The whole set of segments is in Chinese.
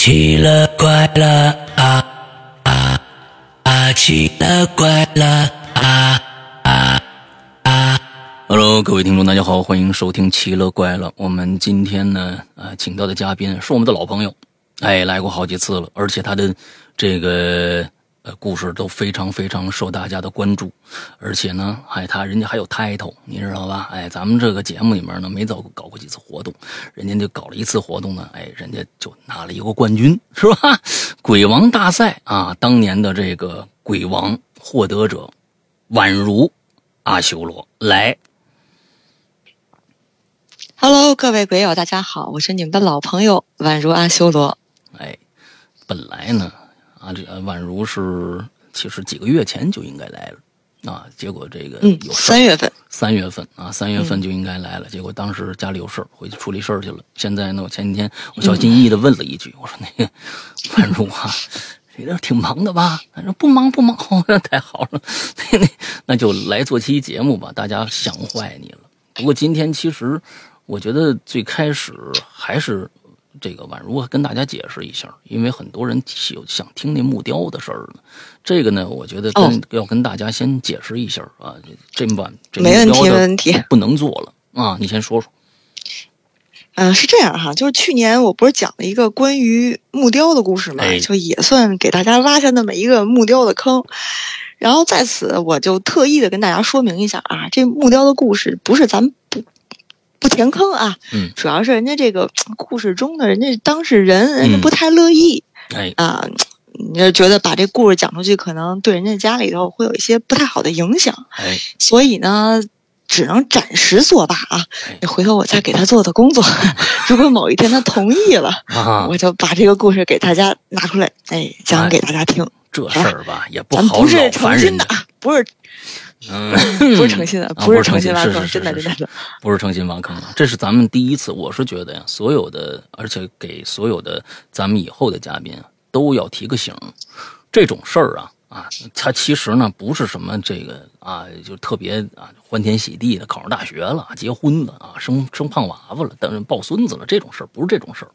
奇了怪了啊啊啊！奇了怪了啊啊啊！Hello，各位听众，大家好，欢迎收听《奇了怪了》。我们今天呢，呃，请到的嘉宾是我们的老朋友，哎，来过好几次了，而且他的这个。呃，故事都非常非常受大家的关注，而且呢，哎，他人家还有 title，你知道吧？哎，咱们这个节目里面呢，没早搞过几次活动，人家就搞了一次活动呢，哎，人家就拿了一个冠军，是吧？鬼王大赛啊，当年的这个鬼王获得者，宛如阿修罗来。Hello，各位鬼友，大家好，我是你们的老朋友宛如阿修罗。哎，本来呢。啊，这宛如是其实几个月前就应该来了，啊，结果这个有事三月份，三月份啊，三月份就应该来了，结果当时家里有事回去处理事儿去了。现在呢，我前几天我小心翼翼的问了一句，我说那个宛如啊，这个挺忙的吧？他说不忙不忙，那太好了，那那那就来做期节目吧，大家想坏你了。不过今天其实我觉得最开始还是。这个宛如跟大家解释一下，因为很多人有想听那木雕的事儿呢。这个呢，我觉得跟要跟大家先解释一下啊。这这晚这没问题，没问题，不能做了啊！你先说说。嗯，是这样哈，就是去年我不是讲了一个关于木雕的故事嘛，就也算给大家挖下那么一个木雕的坑。然后在此，我就特意的跟大家说明一下啊，这木雕的故事不是咱们不。填坑啊，嗯，主要是人家这个故事中的人家当事人，人家不太乐意，哎啊，你就觉得把这故事讲出去，可能对人家家里头会有一些不太好的影响，哎，所以呢，只能暂时作罢啊。你回头我再给他做的工作，如果某一天他同意了，我就把这个故事给大家拿出来，哎，讲给大家听。这事儿吧，也不好不是诚心的啊，不是。嗯，不是诚心的，不是诚心挖坑，真的真的，不是诚心挖坑啊！这是咱们第一次，我是觉得呀，所有的，而且给所有的咱们以后的嘉宾都要提个醒，这种事儿啊啊，它其实呢不是什么这个啊，就特别啊欢天喜地的考上大学了、结婚了啊、生生胖娃娃了、等抱孙子了这种事儿，不是这种事儿。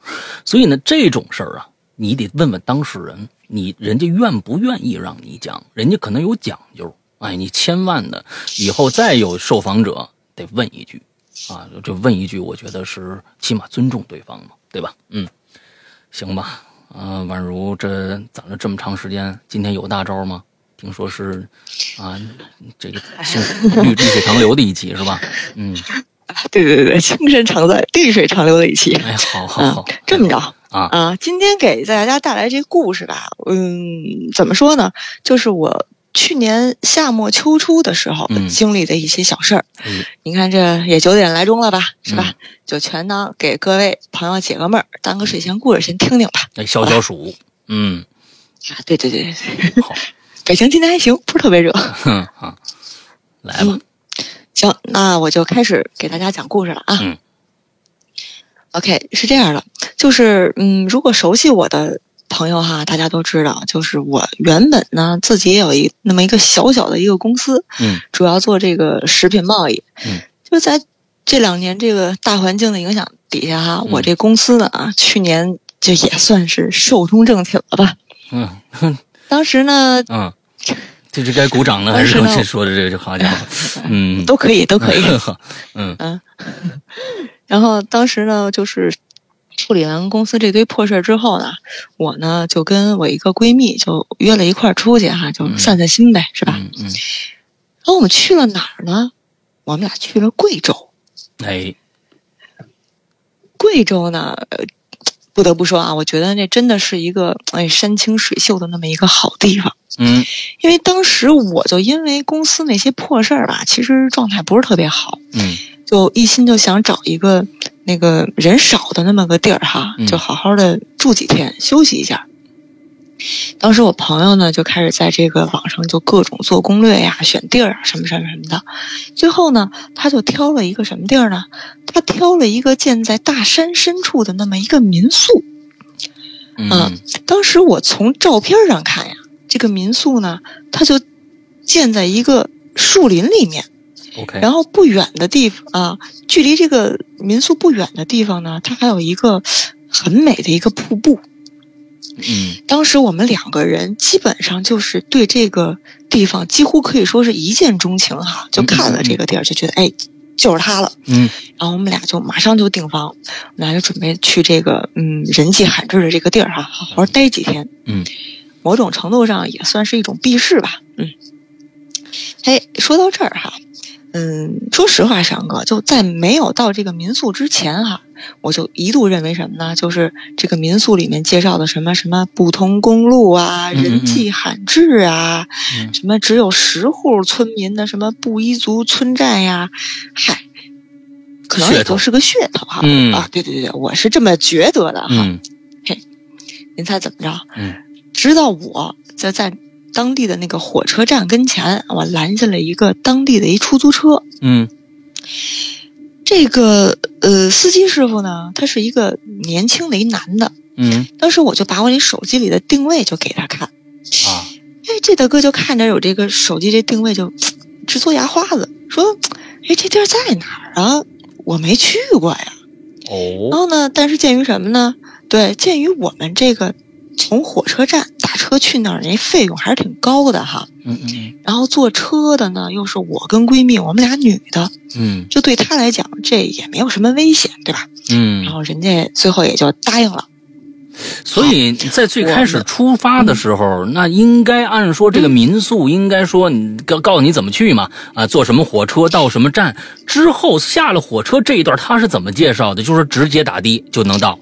所以呢，这种事儿啊，你得问问当事人，你人家愿不愿意让你讲，人家可能有讲究。哎，你千万的以后再有受访者得问一句，啊，就问一句，我觉得是起码尊重对方嘛，对吧？嗯，行吧，啊，宛如这攒了这么长时间，今天有大招吗？听说是啊，这个绿绿水长流的一期是吧？嗯，对对对对，青山常在，绿水长流的一期。哎，好好好，这么着啊啊，今天给大家带来这故事吧，嗯，怎么说呢？就是我。去年夏末秋初的时候经历的一些小事儿，您看这也九点来钟了吧，是吧？就全当给各位朋友解个闷儿，当个睡前故事先听听吧。哎，消消暑，嗯，啊，对对对对，好，北京今天还行，不是特别热。好，来吧。行，那我就开始给大家讲故事了啊。嗯。OK，是这样的，就是嗯，如果熟悉我的。朋友哈，大家都知道，就是我原本呢自己也有一那么一个小小的一个公司，嗯，主要做这个食品贸易，嗯，就在这两年这个大环境的影响底下哈，我这公司呢啊，去年就也算是寿终正寝了吧，嗯，当时呢，嗯，这是该鼓掌呢，还是刚说的这个这好家伙，嗯，都可以，都可以，嗯。嗯，然后当时呢就是。处理完公司这堆破事儿之后呢，我呢就跟我一个闺蜜就约了一块儿出去哈，就散散心呗，是吧？嗯。然后我们去了哪儿呢？我们俩去了贵州。哎。贵州呢，不得不说啊，我觉得那真的是一个哎山清水秀的那么一个好地方。嗯。因为当时我就因为公司那些破事儿吧，其实状态不是特别好。嗯。就一心就想找一个。那个人少的那么个地儿哈，就好好的住几天，休息一下。当时我朋友呢就开始在这个网上就各种做攻略呀，选地儿啊，什么什么什么的。最后呢，他就挑了一个什么地儿呢？他挑了一个建在大山深处的那么一个民宿。嗯，当时我从照片上看呀，这个民宿呢，它就建在一个树林里面。然后不远的地方啊，距离这个民宿不远的地方呢，它还有一个很美的一个瀑布。嗯当时我们两个人基本上就是对这个地方几乎可以说是一见钟情哈，就看了这个地儿就觉得哎就是它了。嗯然后我们俩就马上就订房，我们俩就准备去这个嗯人迹罕至的这个地儿哈，好好待几天。嗯，某种程度上也算是一种避世吧。嗯，哎，说到这儿哈，嗯，说实话，翔哥就在没有到这个民宿之前哈，我就一度认为什么呢？就是这个民宿里面介绍的什么什么不通公路啊，人迹罕至啊，嗯什么只有十户村民的什么布依族村寨呀，嗨。可能也就是个噱头哈，嗯啊，对对对，我是这么觉得的哈。嗯您猜怎么着？嗯直到我在在当地的那个火车站跟前，我拦下了一个当地的一出租车。嗯这个呃，司机师傅呢，他是一个年轻的一男的。嗯当时我就把我那手机里的定位就给他看，啊哎，这大哥就看着有这个手机这定位就直嘬牙花子，说：“哎，这地儿在哪儿啊？我没去过呀。”哦然哦后呢，但是鉴于什么呢？对，鉴于我们这个从火车站打车去那儿，那费用还是挺高的哈。嗯嗯然后坐车的呢，又是我跟闺蜜，我们俩女的，嗯就对她来讲，这也没有什么危险，对吧？嗯然后人家最后也就答应了。所以在最开始出发的时候，那应该按说这个民宿应该说你告告诉你怎么去嘛，啊，坐什么火车到什么站，之后下了火车这一段他是怎么介绍的？就是直接打的就能到。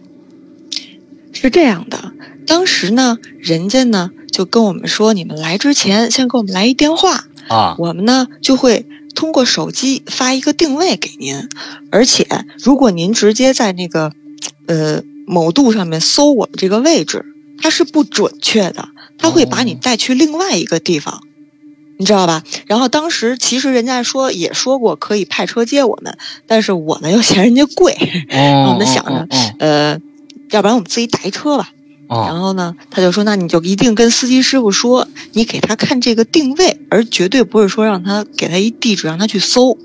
是这样的，当时呢，人家呢就跟我们说，你们来之前先给我们来一电话，啊，我们呢就会通过手机发一个定位给您，而且如果您直接在那个呃某度上面搜我们这个位置，它是不准确的，它会把你哦带去另外一个地方。你知道吧？然后当时其实人家说也说过可以派车接我们，但是我们又嫌人家贵，哦，我们想着哦呃，要不然我们自己打一车吧。哦然后呢，他就说：“那你就一定跟司机师傅说，你给他看这个定位，而绝对不是说让他给他一地址让他去搜。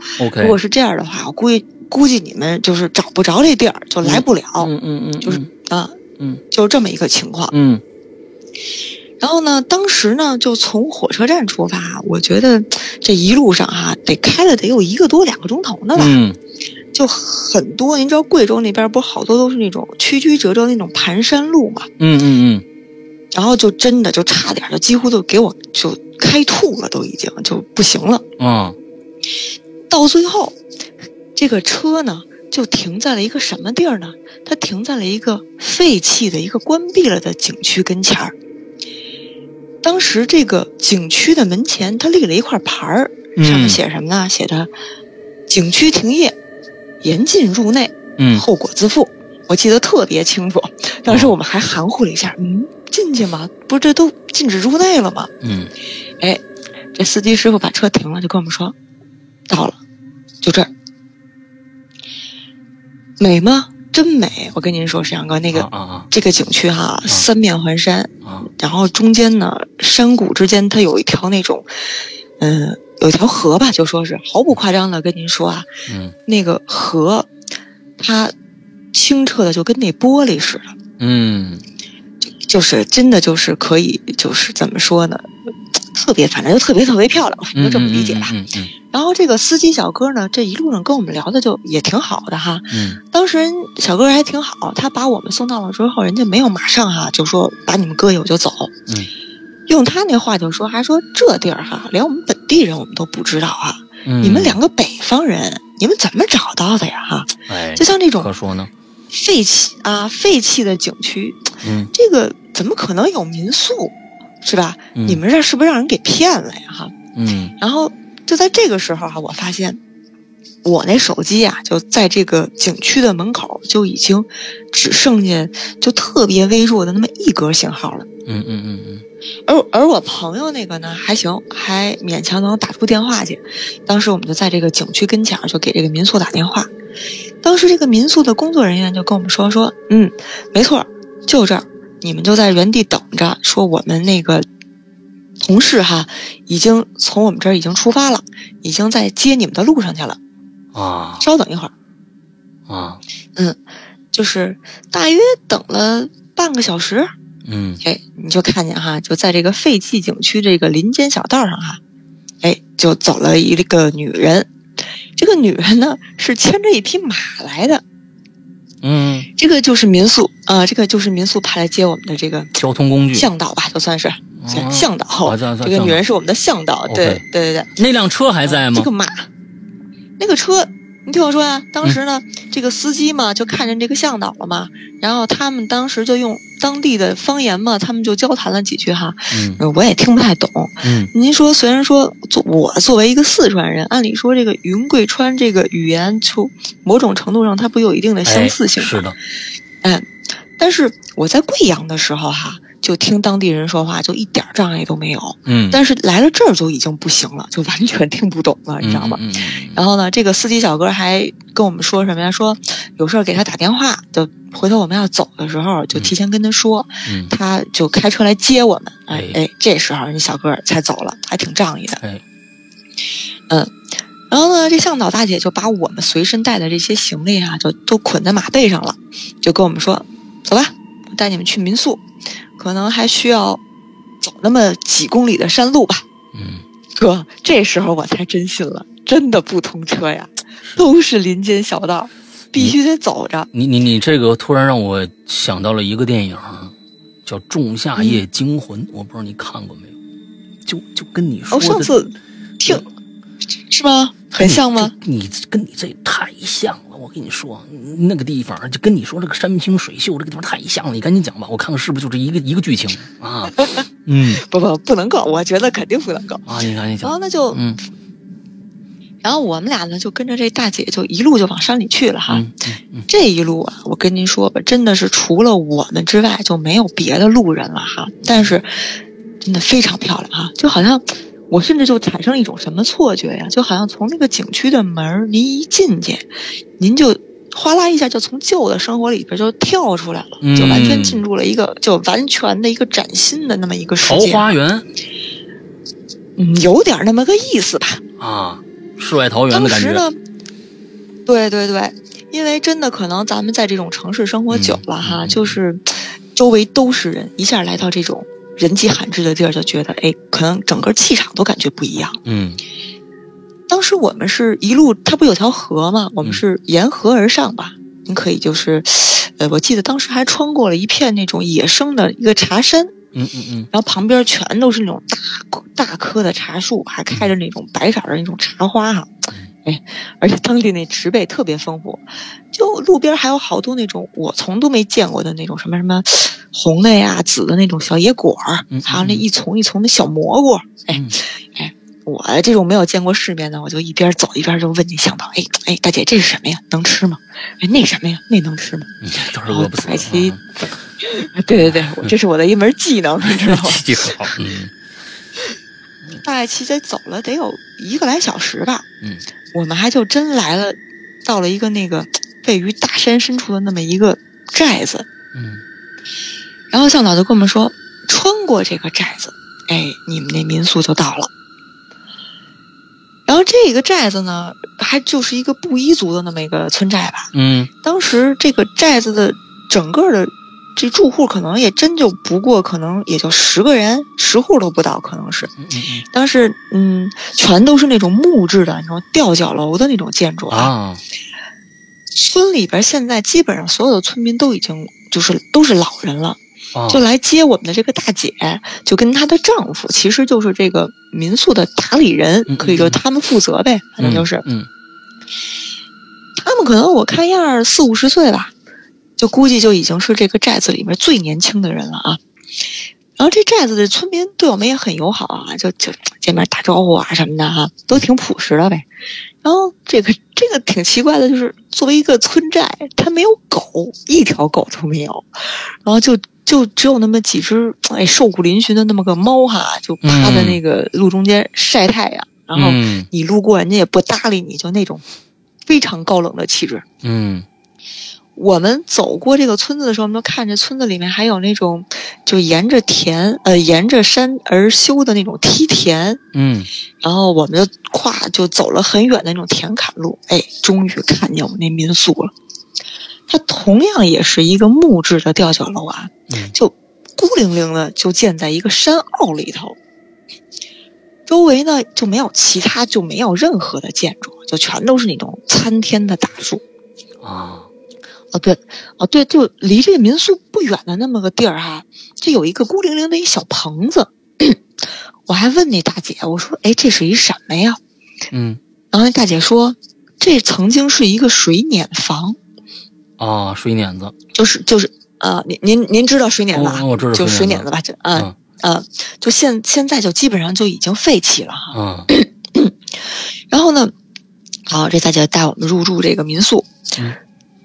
如果是这样的话，我估计估计你们就是找不着这地儿，就来不了。嗯嗯嗯，就是啊，嗯就是这么一个情况。嗯然后呢，当时呢就从火车站出发，我觉得这一路上哈、得开了得有一个多两个钟头呢吧，嗯就很多。您知道贵州那边不是好多都是那种曲曲折折那种盘山路嘛，嗯嗯嗯然后就真的就差点就几乎都给我就开吐了，都已经就不行了。嗯啊到最后，这个车呢就停在了一个什么地儿呢？它停在了一个废弃的一个关闭了的景区跟前儿。当时这个景区的门前，它立了一块牌儿，上面嗯写什么呢？写的“景区停业，严禁入内，嗯后果自负”。我记得特别清楚。当时我们还含糊了一下，嗯，进去吗？不是这都禁止入内了吗？嗯哎，这司机师傅把车停了，就跟我们说，到了，就这儿，美吗？真美！我跟您说，沈阳哥，那个、啊啊这个景区哈，三面环山，啊然后中间呢，山谷之间它有一条那种，嗯、有一条河吧，就说是毫不夸张的跟您说啊，嗯那个河，它清澈的就跟那玻璃似的。嗯就是真的就是可以，就是怎么说呢，特别反正就特别特别漂亮，嗯，就这么理解吧。嗯嗯然后这个司机小哥呢，这一路上跟我们聊的就也挺好的哈。嗯当时人小哥还挺好，他把我们送到了之后，人家没有马上哈就说把你们搁下我就走。嗯用他那话就说，还说这地儿哈，连我们本地人我们都不知道啊。嗯，你们两个北方人，你们怎么找到的呀？哈，哎，就像这种可说呢，废弃啊废弃的景区，嗯这个怎么可能有民宿，是吧？嗯你们这是不是让人给骗了呀？哈，嗯然后就在这个时候哈、我发现我那手机啊、就在这个景区的门口就已经只剩下就特别微弱的那么一格信号了。嗯嗯嗯嗯而而我朋友那个呢还行，还勉强能打出电话去。当时我们就在这个景区跟前就给这个民宿打电话。当时这个民宿的工作人员就跟我们说说，嗯，没错，就这儿，你们就在原地等着。说我们那个同事哈，已经从我们这儿已经出发了，已经在接你们的路上去了。啊稍等一会儿，啊嗯就是大约等了半个小时，嗯哎，你就看见哈，就在这个废弃景区这个林间小道上哈，哎，就走了一个女人。这个女人呢是牵着一匹马来的，嗯，这个就是民宿啊、这个就是民宿派来接我们的这个交通工具，向导吧，就算是、哦向导。这个女人是我们的向导，对对对对。那辆车还在吗这个？马，那个车，你听我说呀、当时嗯呢，这个司机嘛就看见这个向导了嘛，然后他们当时就用当地的方言嘛，他们就交谈了几句哈，嗯呃我也听不太懂。嗯您说，虽然说作我作为一个四川人，按理说这个云贵川这个语言，就某种程度上它不有一定的相似性吗、哎是的，嗯，但是我在贵阳的时候哈，就听当地人说话，就一点障碍都没有。嗯，但是来了这儿就已经不行了，就完全听不懂了，你知道吗？嗯？嗯嗯然后呢，这个司机小哥还跟我们说什么呀？说有事儿给他打电话，就回头我们要走的时候就提前跟他说，他就开车来接我们。哎哎哎，这时候人小哥才走了，还挺仗义的。哎，嗯，然后呢，这向导大姐就把我们随身带的这些行李啊，就都捆在马背上了，就跟我们说：“走吧，我带你们去民宿，可能还需要走那么几公里的山路吧。”嗯，哥，这时候我才真信了，真的不通车呀，都是林间小道，必须得走着。你你你这个突然让我想到了一个电影，叫《仲夏夜惊魂》，我不知道你看过没有？就就跟你说哦，上次听是吗？很像吗？你跟你这太像了，我跟你说，那个地方就跟你说这个山清水秀这个地方太像了，你赶紧讲吧，我看看是不是就这一个一个剧情啊？嗯不不，不能够，我觉得肯定不能够。啊，你赶紧讲，然后那就，嗯然后我们俩呢就跟着这大姐就一路就往山里去了哈。嗯嗯嗯这一路啊，我跟您说吧，真的是除了我们之外就没有别的路人了哈。但是真的非常漂亮哈，就好像我甚至就产生了一种什么错觉呀，就好像从那个景区的门儿您一进去，您就哗啦一下就从旧的生活里边就跳出来了，嗯就完全进入了一个就完全的一个崭新的那么一个世桃。花源嗯，有点那么个意思吧。啊，世外桃源当的感觉，时呢，对对对，因为真的可能咱们在这种城市生活久了哈，就是周围都是人，一下来到这种人迹罕至的地儿，就觉得哎，可能整个气场都感觉不一样。嗯当时我们是一路，它不有条河吗？我们嗯是沿河而上吧。您可以就是，呃，我记得当时还穿过了一片那种野生的一个茶山，嗯嗯嗯然后旁边全都是那种大大棵的茶树，还开着那种白色的那种茶花哈，哎，而且当地那植被特别丰富，就路边还有好多那种我从都没见过的那种什么什么红的呀、紫的那种小野果儿嗯，还有那一丛一丛的小蘑菇，哎嗯哎。我这种没有见过世面的，我就一边走一边就问那向导：“哎哎，大姐，这是什么呀？能吃吗？哎，那什么呀？那能吃吗嗯，都是饿不死白棋啊，？” 对对对，我这是我的一门技能，你知道吗？记好，嗯大概骑得走了得有一个来小时吧。嗯，我们还就真来了，到了一个那个位于大山深处的那么一个寨子。嗯然后向导就跟我们说，穿过这个寨子，哎，你们那民宿就到了。然后这个寨子呢，还就是一个布依族的那么一个村寨吧。嗯当时这个寨子的整个的这住户可能也真就不过，可能也就十个人，十户都不到，可能是。嗯嗯当时嗯，全都是那种木质的那种吊脚楼的那种建筑嗯啊，村里边现在基本上所有的村民都已经就是都是老人了，啊就来接我们的这个大姐，就跟她的丈夫，其实就是这个民宿的打理人，嗯可以说他们负责呗，反正就是。嗯他们可能我看样儿四五十岁吧，就估计就已经是这个寨子里面最年轻的人了啊。然后这寨子的村民对我们也很友好啊，就就见面打招呼啊什么的哈、都挺朴实的呗。然后这个这个挺奇怪的，就是作为一个村寨，它没有狗，一条狗都没有，然后就就只有那么几只哎瘦骨嶙峋的那么个猫哈，就趴在那个路中间晒太阳，然后嗯你路过人家也不搭理你，就那种非常高冷的气质。嗯我们走过这个村子的时候，我们都看着村子里面还有那种就沿着田呃沿着山而修的那种梯田，嗯。然后我们就跨就走了很远的那种田坎路，哎，终于看见我们那民宿了。它同样也是一个木质的吊脚楼啊，嗯。就孤零零的就建在一个山坳里头，周围呢就没有其他，就没有任何的建筑，就全都是那种参天的大树。啊，哦对，哦对，就离这个民宿不远的那么个地儿哈，就有一个孤零零的一小棚子。我还问那大姐，我说：“哎，这是一什么呀？”嗯，然后那大姐说：“这曾经是一个水碾房。”啊，水碾子，就是就是呃，您您您知道水碾子吧？我知道，就水碾子吧，就嗯嗯，就现现在就基本上就已经废弃了哈。嗯，然后呢，好，这大姐带我们入住这个民宿。嗯。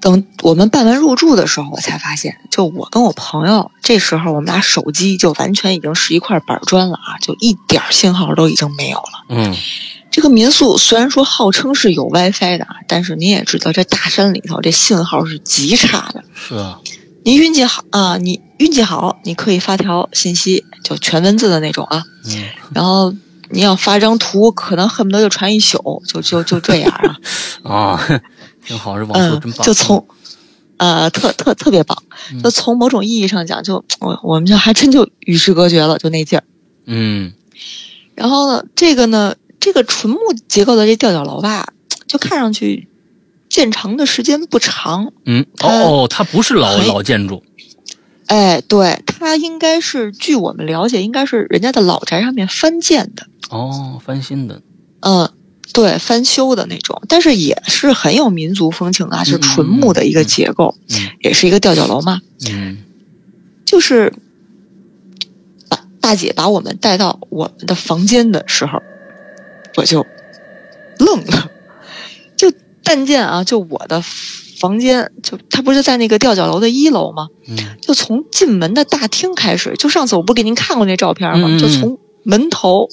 等我们办完入住的时候，我才发现，就我跟我朋友，这时候我们俩手机就完全已经是一块板砖了啊，就一点信号都已经没有了。嗯，这个民宿虽然说号称是有 WiFi 的啊，但是你也知道，这大山里头这信号是极差的。是啊，您运气好啊，你运气好，你可以发条信息，就全文字的那种啊。嗯。然后你要发张图，可能恨不得就传一宿，就就就这样啊。啊。挺好，这网速真棒。就从，呃，特特特别棒。就从某种意义上讲，就我我们就还真就与世隔绝了，就那劲儿。嗯。然后呢，这个呢，这个纯木结构的这吊脚楼吧，就看上去建成的时间不长。嗯。哦哦，它不是老老建筑。哎，对，它应该是据我们了解，应该是人家的老宅上面翻建的。哦，翻新的。嗯。对，翻修的那种，但是也是很有民族风情啊，是纯木的一个结构，也是一个吊脚楼嘛。嗯，就是把大姐把我们带到我们的房间的时候，我就愣了。就但见啊，就我的房间，就他不是在那个吊脚楼的一楼吗？嗯，就从进门的大厅开始，就上次我不给您看过那照片吗？就从门头，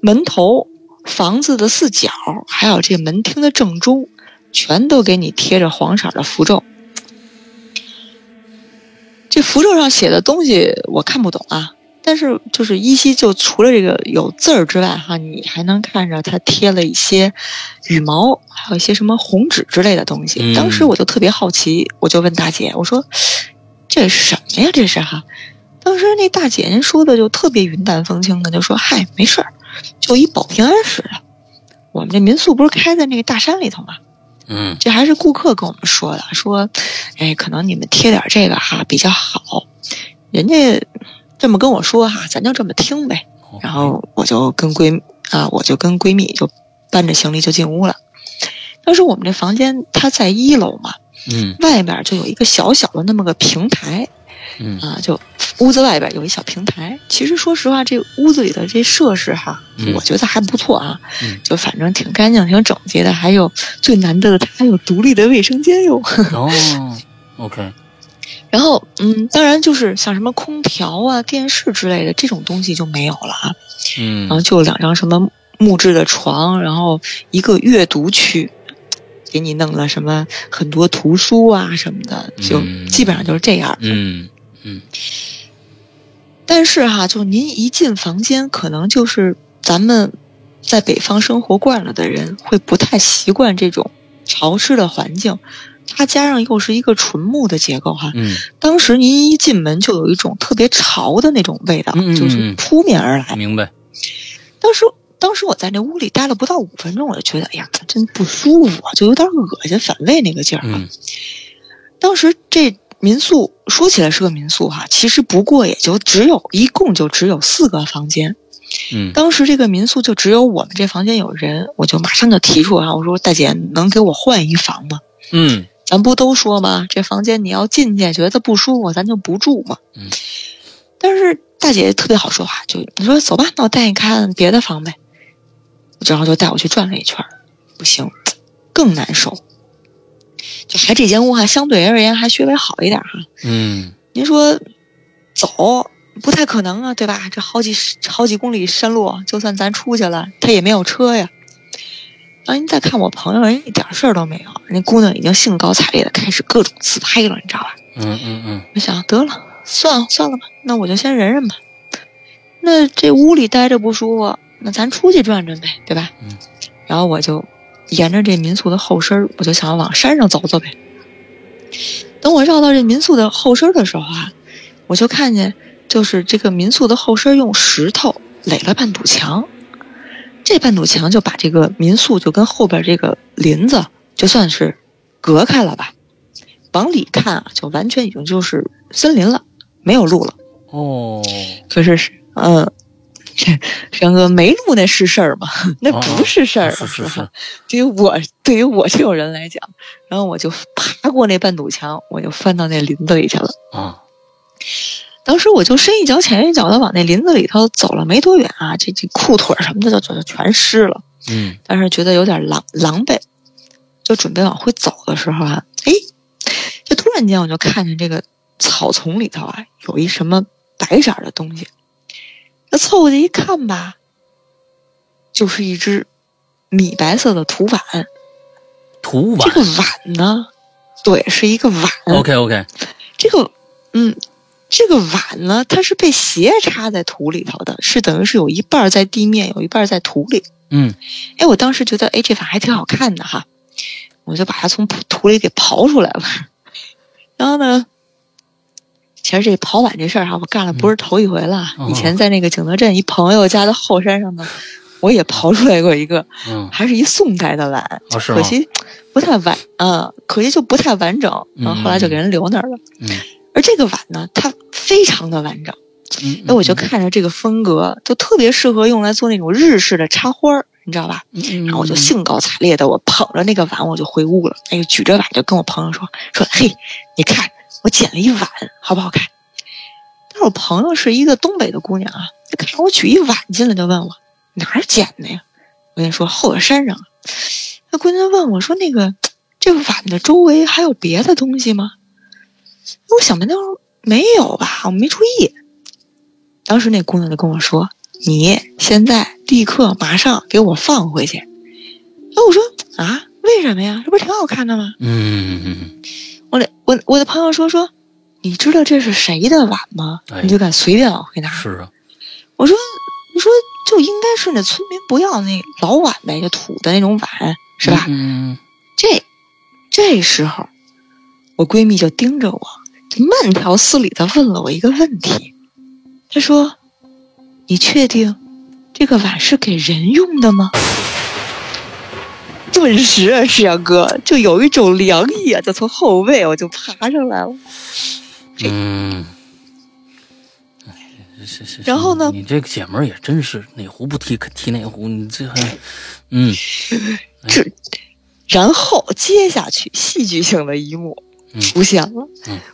门头。房子的四角，还有这门厅的正中，全都给你贴着黄色的符咒。这符咒上写的东西我看不懂啊，但是就是依稀就除了这个有字儿之外，哈，你还能看着它贴了一些羽毛，还有一些什么红纸之类的东西。当时我就特别好奇，我就问大姐，我说：“这是什么呀？这是哈？”当时那大姐您说的就特别云淡风轻的，就说：“嗨，没事儿。”就一保平安似的，我们这民宿不是开在那个大山里头吗？嗯，这还是顾客跟我们说的，说，哎，可能你们贴点这个哈比较好。人家这么跟我说哈，咱就这么听呗。然后我就跟闺啊，我就跟闺蜜就搬着行李就进屋了。当时我们这房间它在一楼嘛，嗯，外面就有一个小小的那么个平台。嗯啊，就屋子外边有一小平台。其实说实话，这屋子里的这设施哈，我觉得还不错啊。嗯，就反正挺干净、挺整洁的。还有最难得的，它还有独立的卫生间哟。哦，OK。然后，嗯，当然就是像什么空调啊、电视之类的这种东西就没有了啊。嗯，然后就两张什么木质的床，然后一个阅读区，给你弄了什么很多图书啊什么的，就基本上就是这样。嗯。嗯，但是哈，就您一进房间，可能就是咱们在北方生活惯了的人会不太习惯这种潮湿的环境，它加上又是一个纯木的结构哈。嗯，当时您一进门就有一种特别潮的那种味道，就是扑面而来。明白。当时，当时我在那屋里待了不到五分钟，我就觉得，哎呀，真不舒服啊，就有点恶心反胃那个劲儿啊。当时这。民宿说起来是个民宿哈，其实不过也就只有一共就只有四个房间。嗯，当时这个民宿就只有我们这房间有人，我就马上就提出啊，我说大姐能给我换一房吗？嗯，咱不都说吗？这房间你要进去觉得不舒服，咱就不住嘛。嗯，但是大姐特别好说话，就你说走吧，那我带你看别的房呗。然后就带我去转了一圈，不行，更难受。就还这间屋还，相对而言还稍微好一点哈。嗯，您说走不太可能啊，对吧？这好几好几公里山路，就算咱出去了，他也没有车呀。然后您再看我朋友，人一点事儿都没有，人姑娘已经兴高采烈的开始各种自拍了，你知道吧？嗯嗯嗯。我想得了，算了算了吧，那我就先忍忍吧。那这屋里待着不舒服，那咱出去转转呗，对吧？嗯。然后我就。沿着这民宿的后身我就想往山上走走呗。等我绕到这民宿的后身的时候啊，我就看见就是这个民宿的后身用石头垒了半堵墙，这半堵墙就把这个民宿就跟后边这个林子就算是隔开了吧。往里看啊，就完全已经就是森林了，没有路了。哦，可是是，嗯，山哥没录那是事儿吗？那不是事儿，是是是。对于我，对于我这种人来讲，然后我就爬过那半堵墙，我就翻到那林子里去了。啊，当时我就深一脚浅一脚的往那林子里头走了没多远啊，这这裤腿什么的就就全湿了。嗯，但是觉得有点狼狼狈，就准备往回走的时候啊，哎，就突然间我就看见这个草丛里头啊有一什么白色的东西。那凑过去一看吧，就是一只米白色的土碗。土碗。这个碗呢，对，是一个碗。OK OK。这个，嗯，这个碗呢，它是被斜插在土里头的，是等于是有一半在地面，有一半在土里。嗯。哎，我当时觉得，哎，这碗还挺好看的哈，我就把它从土里给刨出来了。然后呢？其实这刨碗这事儿哈，我干了不是头一回了。以前在那个景德镇一朋友家的后山上呢，我也刨出来过一个，还是一宋代的碗，可惜不太完，嗯，可惜就不太完整。然后后来就给人留那儿了。而这个碗呢，它非常的完整，那我就看着这个风格，就特别适合用来做那种日式的插花儿，你知道吧？然后我就兴高采烈的，我捧着那个碗我就回屋了。哎，举着碗就跟我朋友说说，嘿，你看。我捡了一碗，好不好看？但是我朋友是一个东北的姑娘啊，她看我取一碗进来，就问我哪儿捡的呀？我跟你说，后边山上。那姑娘问我说：“那个这碗的周围还有别的东西吗？”我想半天：“没有吧，我没注意。”当时那姑娘就跟我说：“你现在立刻马上给我放回去。”哎，我说啊，为什么呀？这不是挺好看的吗？嗯。我的我我的朋友说说，你知道这是谁的碗吗？你就敢随便往回拿？是啊，我说，你说就应该是那村民不要那老碗呗，就土的那种碗，是吧？嗯。这这时候，我闺蜜就盯着我，就慢条斯理的问了我一个问题。她说：“你确定这个碗是给人用的吗？”顿时啊，石阳哥就有一种凉意啊，就从后背我就爬上来了。嗯，是是。然后呢？你这个姐们儿也真是哪壶不提提哪壶，你这还嗯。这，然后接下去戏剧性的一幕。出现了，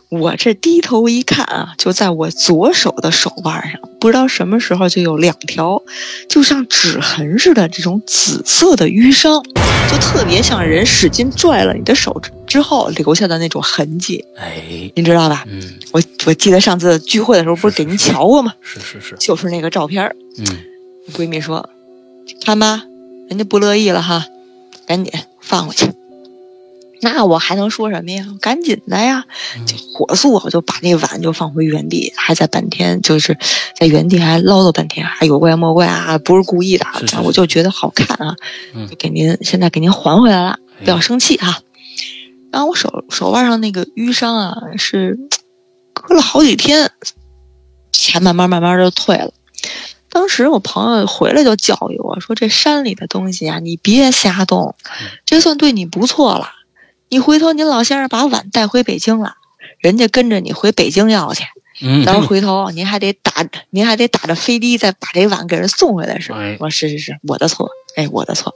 我这低头一看啊，就在我左手的手腕上，不知道什么时候就有两条，就像指痕似的这种紫色的淤伤，就特别像人使劲拽了你的手之后留下的那种痕迹。哎，您知道吧？嗯，我我记得上次聚会的时候不是给您瞧过吗？是是是，就是那个照片。嗯，闺蜜说，看吧，人家不乐意了哈，赶紧放回去。那我还能说什么呀？赶紧的呀！就火速，我就把那碗就放回原地，还在半天，就是在原地还唠叨半天，还有怪莫怪啊，不是故意的，我就觉得好看啊，就给您现在给您还回来了，不要生气哈。然后我手手腕上那个淤伤啊，是割了好几天，才慢慢慢慢就退了。当时我朋友回来就教育我说：“这山里的东西啊，你别瞎动，这算对你不错了。”你回头，您老先生把碗带回北京了，人家跟着你回北京要去。嗯，到时候回头您还得打，您还得打着飞的再把这碗给人送回来，是吧？我说是是是，我的错，哎，我的错。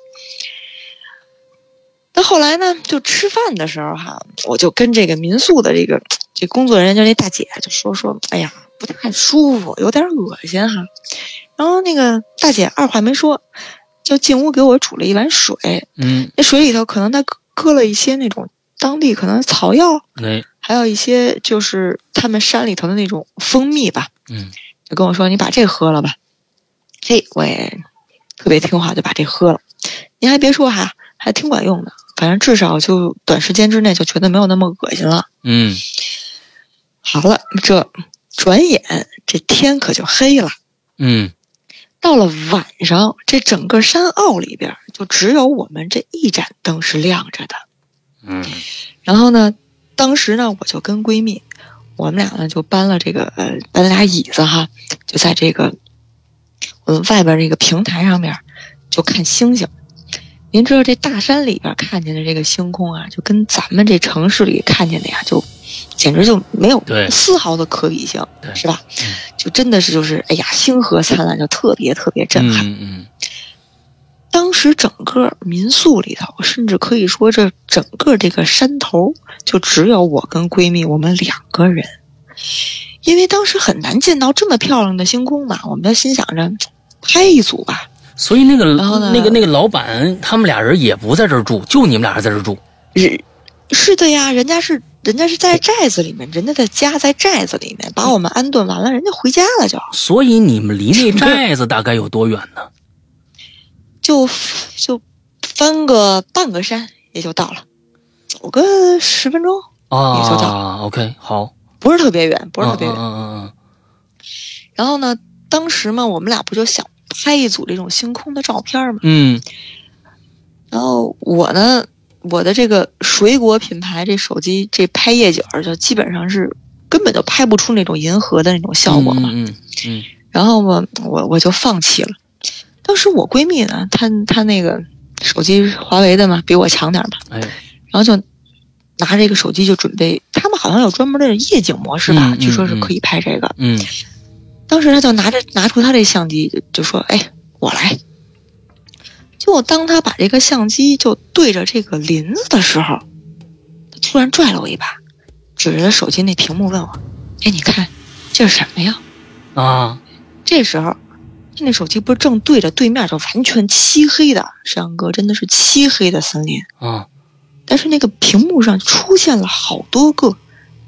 那后来呢？就吃饭的时候哈，我就跟这个民宿的这个这工作人员，就那大姐就说说，哎呀，不太舒服，有点恶心哈。然后那个大姐二话没说，就进屋给我煮了一碗水。嗯，那水里头可能她。搁了一些那种当地可能草药，哎，还有一些就是他们山里头的那种蜂蜜吧，嗯，就跟我说你把这喝了吧，嘿，我也特别听话，就把这喝了。您还别说哈，还挺管用的，反正至少就短时间之内就觉得没有那么恶心了。嗯，好了，这转眼这天可就黑了。嗯。到了晚上，这整个山坳里边就只有我们这一盏灯是亮着的。嗯，然后呢，当时呢，我就跟闺蜜，我们俩呢就搬了这个呃搬俩椅子哈，就在这个我们外边这个平台上面就看星星。您知道这大山里边看见的这个星空啊，就跟咱们这城市里看见的呀，就简直就没有丝毫的可比性，是吧？就真的是就是哎呀，星河灿烂，就特别特别震撼。嗯嗯。当时整个民宿里头，甚至可以说这整个这个山头，就只有我跟闺蜜我们两个人，因为当时很难见到这么漂亮的星空嘛，我们就心想着拍一组吧。所以那个那个那个老板他们俩人也不在这儿住，就你们俩人在这儿住。是是的呀，人家是人家是在寨子里面，人家的家在寨子里面，把我们安顿完了，人家回家了就。所以你们离那寨子大概有多远呢？就就翻个半个山也就到了，走个十分钟也就到。OK，好，不是特别远，不是特别远。嗯嗯嗯。然后呢，当时嘛，我们俩不就想。拍一组这种星空的照片嘛，嗯，然后我呢，我的这个水果品牌这手机这拍夜景就基本上是根本就拍不出那种银河的那种效果嘛，嗯嗯，然后我我我就放弃了。当时我闺蜜呢，她她那个手机华为的嘛，比我强点嘛，哎，然后就拿这个手机就准备，他们好像有专门的夜景模式吧，据说是可以拍这个，嗯。当时她就拿着拿出她这相机，就说：“哎，我来。”就当他把这个相机就对着这个林子的时候，他突然拽了我一把，指着手机那屏幕问我：“哎，你看这是什么呀？”啊！这时候他那手机不是正对着对面，就完全漆黑的山哥，真的是漆黑的森林啊！但是那个屏幕上出现了好多个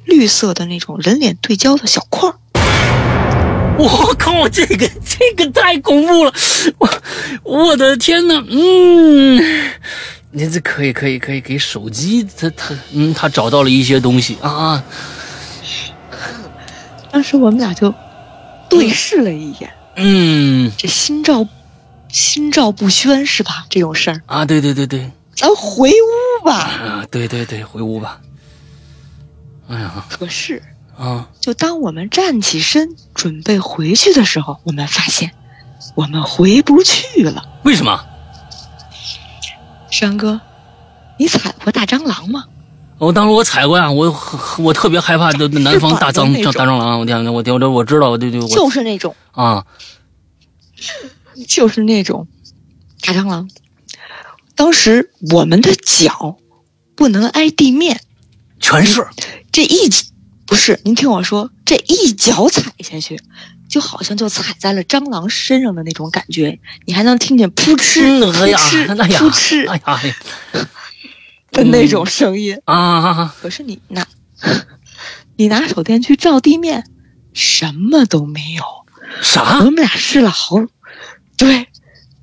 绿色的那种人脸对焦的小块儿。我靠，这个这个太恐怖了！我我的天哪，嗯，你这可以可以可以给手机，他他嗯，他找到了一些东西啊。当时我们俩就对视了一眼，嗯，这心照心照不宣是吧？这种事儿啊，对对对对，咱回屋吧。啊，对对对，回屋吧。哎呀，可是。啊！就当我们站起身准备回去的时候，我们发现我们回不去了。为什么？山哥，你踩过大蟑螂吗？我当时我踩过呀，我我特别害怕的南方大蟑大蟑螂。我天哪！我天，我我知道，对对，就是那种啊，就是那种大蟑螂。当时我们的脚不能挨地面，全是这一。不是，您听我说，这一脚踩下去，就好像就踩在了蟑螂身上的那种感觉，你还能听见扑哧、扑哧、扑哧，哎呀，的那种声音啊！可是你拿，你拿手电去照地面，什么都没有。啥？我们俩试了好，对，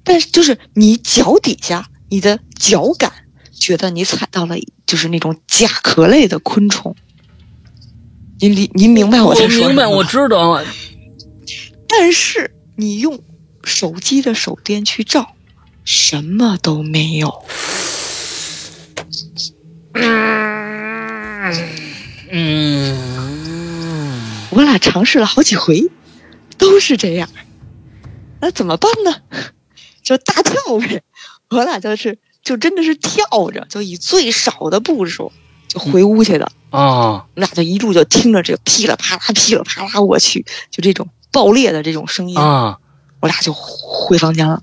但是就是你脚底下，你的脚感觉得你踩到了，就是那种甲壳类的昆虫。您理您明白我在说什么？明白，我知道。但是你用手机的手电去照，什么都没有。嗯，我俩尝试了好几回，都是这样。那怎么办呢？就大跳呗。我俩就是就真的是跳着，就以最少的步数就回屋去的。啊，我俩就一路就听着这个噼里啪啦、噼里啪啦，我去，就这种爆裂的这种声音啊，我俩就回房间了。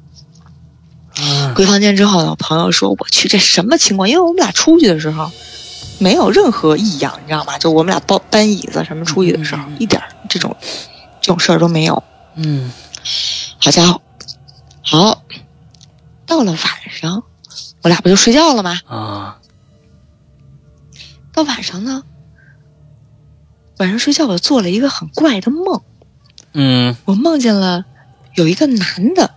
回房间之后呢，我朋友说：“我去，这什么情况？因为我们俩出去的时候没有任何异样，你知道吗？就我们俩搬搬椅子什么出去的时候，一点这种这种事儿都没有。嗯，好家伙，好，到了晚上，我俩不就睡觉了吗？啊。到晚上呢，晚上睡觉我做了一个很怪的梦，嗯，我梦见了有一个男的，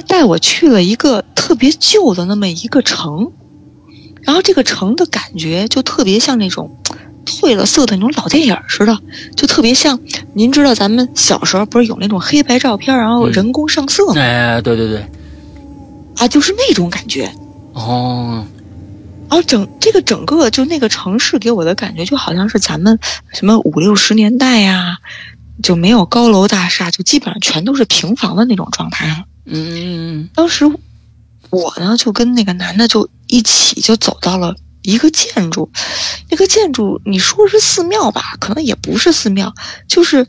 他带我去了一个特别旧的那么一个城，然后这个城的感觉就特别像那种褪了色的那种老电影似的，就特别像您知道咱们小时候不是有那种黑白照片，然后人工上色吗？哎，对对对，啊，就是那种感觉。哦。然后整这个整个就那个城市给我的感觉就好像是咱们什么五六十年代呀，就没有高楼大厦，就基本上全都是平房的那种状态了。嗯当时我呢就跟那个男的就一起就走到了一个建筑，那个建筑你说是寺庙吧，可能也不是寺庙，就是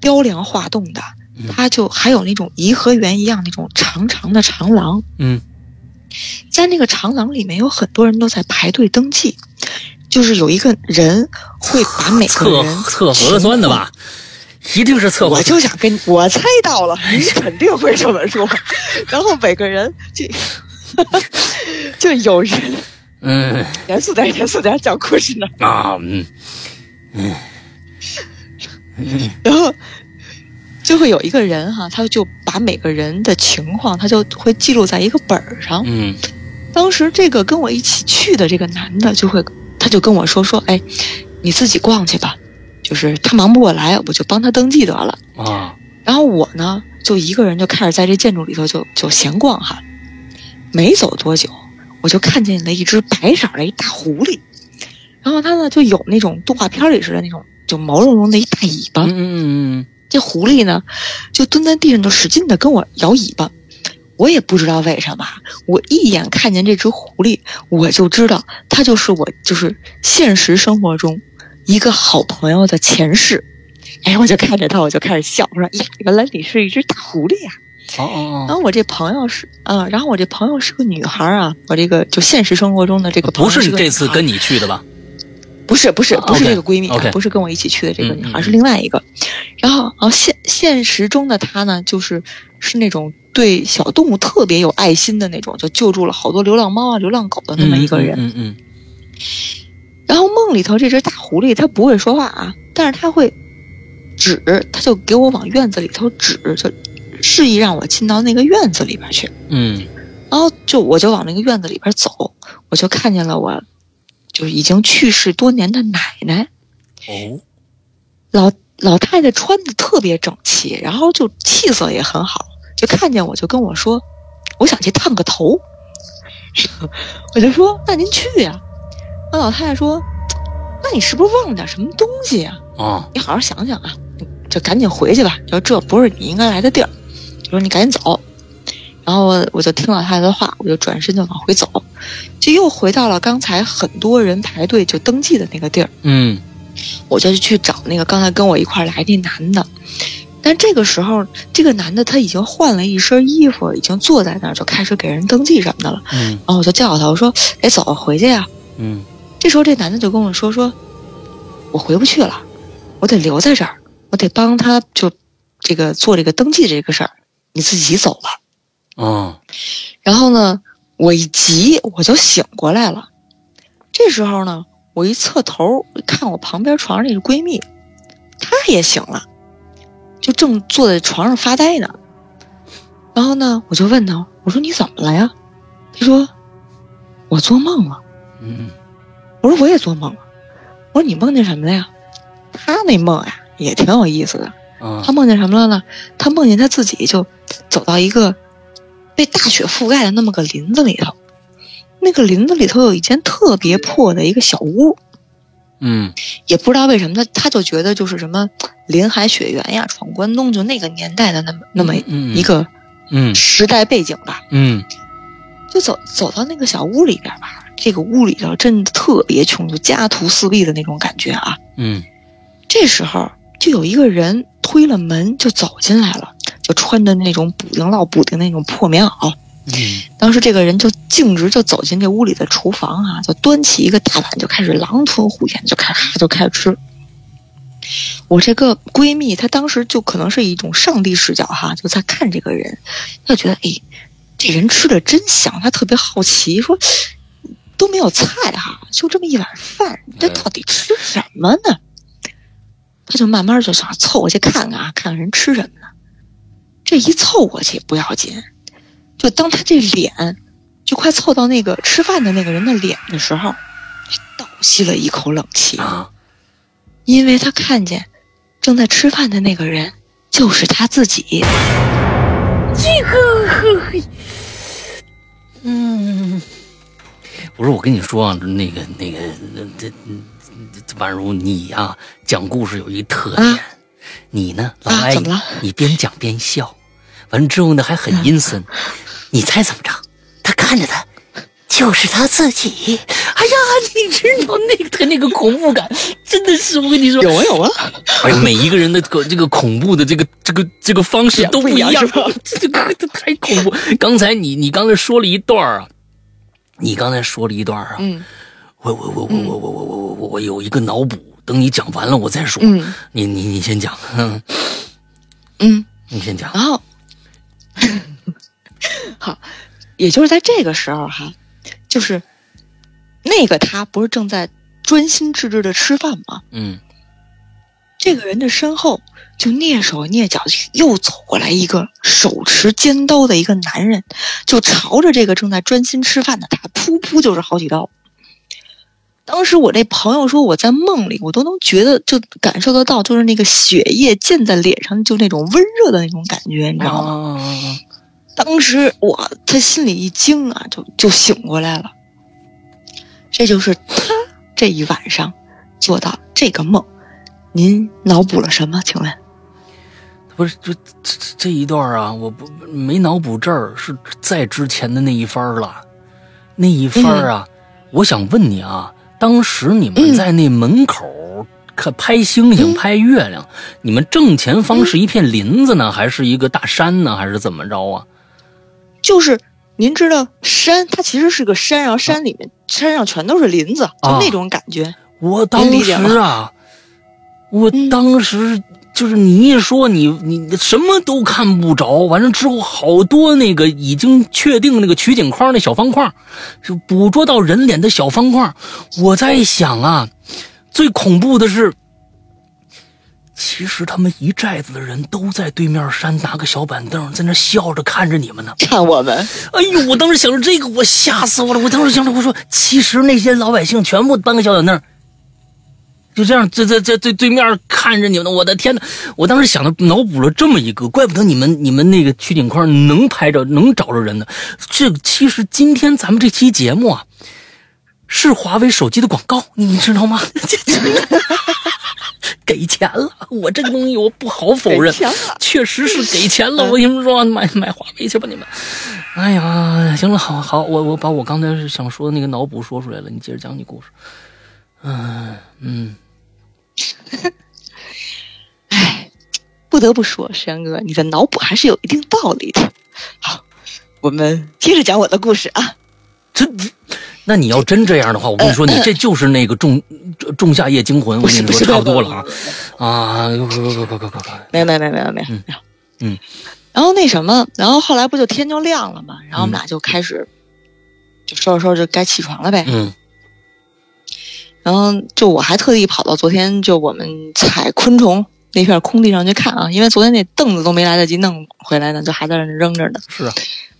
雕梁画栋的，它就还有那种颐和园一样那种长长的长廊。嗯在那个长廊里面有很多人都在排队登记，就是有一个人会把每个人测核酸的吧？一定是测核我。就想跟你 我猜到了，你肯定会这么说。然后每个人就 就有人嗯严肃点，严肃点讲故事呢。啊嗯然后就会有一个人哈，他就把每个人的情况，他就会记录在一个本儿上。嗯当时这个跟我一起去的这个男的就会，他就跟我说说，哎，你自己逛去吧，就是他忙不过来，我就帮他登记得了。啊然后我呢，就一个人就开始在这建筑里头就就闲逛哈。没走多久，我就看见了一只白色的一大狐狸，然后它呢就有那种动画片里似的那种就毛茸茸的一大尾巴。嗯嗯嗯这狐狸呢，就蹲在地上，就使劲的跟我摇尾巴。我也不知道为什么，我一眼看见这只狐狸，我就知道它就是我，就是现实生活中一个好朋友的前世。哎，我就看着他，我就开始笑，我说：“呀，原来你是一只大狐狸呀、哦哦然后我这朋友是，啊，然后我这朋友是个女孩啊，我这个就现实生活中的这个哦，不是这次跟你去的吧？不是不是啊不是这个闺蜜不是跟我一起去的这个女孩，是另外一个。然后，然后现现实中的她呢，就是是那种对小动物特别有爱心的那种，就救助了好多流浪猫啊、流浪狗的那么一个人。嗯嗯然后梦里头这只大狐狸，它不会说话啊，但是它会指，它就给我往院子里头指，就示意让我进到那个院子里边去。嗯然后就我就往那个院子里边走，我就看见了我就是已经去世多年的奶奶。嗯，哦，老老太太穿的特别整齐，然后就气色也很好，就看见我就跟我说，我想去烫个头，我就说那您去呀、那老太太说，那你是不是忘了点什么东西呀、哦，你好好想想啊，就赶紧回去吧，就这不是你应该来的地儿，就说你赶紧走。然后我我就听老太太的话，我就转身就往回走，就又回到了刚才很多人排队就登记的那个地儿。嗯我就去找那个刚才跟我一块儿来那男的，但这个时候，这个男的他已经换了一身衣服，已经坐在那儿就开始给人登记什么的了。嗯然后我就叫他，我说：“哎，走，回去呀。嗯”这时候这男的就跟我说：“说我回不去了，我得留在这儿，我得帮他就这个做这个登记这个事儿，你自己走吧。”哦，然后呢，我一急我就醒过来了。这时候呢，我一侧头看我旁边床上那个闺蜜，她也醒了，就正坐在床上发呆呢。然后呢，我就问她，我说你怎么了呀？她说我做梦了。嗯我说我也做梦了。我说你梦见什么了呀？他那梦呀也挺有意思的。啊他梦见什么了呢？他梦见他自己就走到一个被大雪覆盖的那么个林子里头，那个林子里头有一间特别破的一个小屋，嗯也不知道为什么他他就觉得就是什么林海雪原呀、闯关东，就那个年代的那么那么嗯一个嗯时代背景吧。嗯就走走到那个小屋里边吧，这个屋里头真的特别穷，就家徒四壁的那种感觉啊。嗯这时候就有一个人推了门就走进来了，就穿着那种补丁烙补丁那种破棉袄。嗯当时这个人就径直就走进这屋里的厨房啊，就端起一个大碗就开始狼吞虎咽，就开始咔就开始吃。我这个闺蜜她当时就可能是一种上帝视角哈，就在看这个人，她就觉得哎，这人吃的真香，她特别好奇，说都没有菜哈，就这么一碗饭，这到底吃什么呢？他就慢慢就想凑过去看看啊，看看人吃什么呢。这一凑过去不要紧，就当他这脸就快凑到那个吃饭的那个人的脸的时候，倒吸了一口冷气，啊因为他看见正在吃饭的那个人就是他自己。这个，嗯，不是我跟你说啊，那个那个这这宛如你呀，讲故事有一特点，你呢老爱你边讲边笑，完了之后呢还很阴森，你猜怎么着？他看着他。就是他自己。哎呀，你知道那个他那个恐怖感，真的是我跟你说有啊有啊。哎呀，每一个人的个这个恐怖的这个这个这个方式都不一样，这个太恐怖。刚才你你刚才说了一段啊，你刚才说了一段啊，嗯，我我我我我我我我我我有一个脑补，等你讲完了我再说。嗯，你你你先讲，嗯 嗯，你先讲。然后，好，也就是在这个时候哈。就是那个他不是正在专心致志的吃饭吗？嗯，这个人的身后就蹑手蹑脚又走过来一个手持尖刀的一个男人，就朝着这个正在专心吃饭的他噗噗就是好几刀。当时我这朋友说我在梦里我都能觉得就感受得到，就是那个血液溅在脸上，就那种温热的那种感觉，你知道吗？当时我他心里一惊啊，就就醒过来了。这就是他这一晚上做到这个梦。您脑补了什么？请问？不是，这这这一段啊，我不没脑补这儿，是在之前的那一番了。那一番啊，我想问你啊，当时你们在那门口看拍星星、拍月亮，你们正前方是一片林子呢，还是一个大山呢，还是怎么着啊？就是您知道山，它其实是个山，然后山里面山上全都是林子，就那种感觉。我当时啊，我当时就是你一说你你什么都看不着，完了之后好多那个已经确定那个取景框那小方块，就捕捉到人脸的小方块。我在想啊，最恐怖的是。其实他们一寨子的人都在对面山拿个小板凳，在那笑着看着你们呢。看我们？哎呦！我当时想着这个，我吓死我了。我当时想着，我说，其实那些老百姓全部搬个小板凳，就这样在在在对对面看着你们。我的天哪！我当时想的脑补了这么一个，怪不得你们你们那个取景框能拍着能找着人呢。这其实今天咱们这期节目啊，是华为手机的广告，你知道吗？给钱了，我这个东西我不好否认，确实是给钱了。我跟你们说，买买华为去吧，你们。哎呀，行了，好好，我我把我刚才想说的那个脑补说出来了，你接着讲你故事。嗯嗯。哎，不得不说，山哥，你的脑补还是有一定道理的。好，我们接着讲我的故事啊。这。那你要真这样的话，我跟你说，你这就是那个《仲仲夏夜惊魂》，我跟你说差不多了啊啊！快快快快快快快！没有没有没有没有没有嗯，然后那什么，然后后来不就天就亮了嘛，然后我们俩就开始就收拾收拾，就该起床了呗。嗯。然后就我还特地跑到昨天就我们采昆虫那片空地上去看啊，因为昨天那凳子都没来得及弄回来呢，就还在那扔着呢。是啊。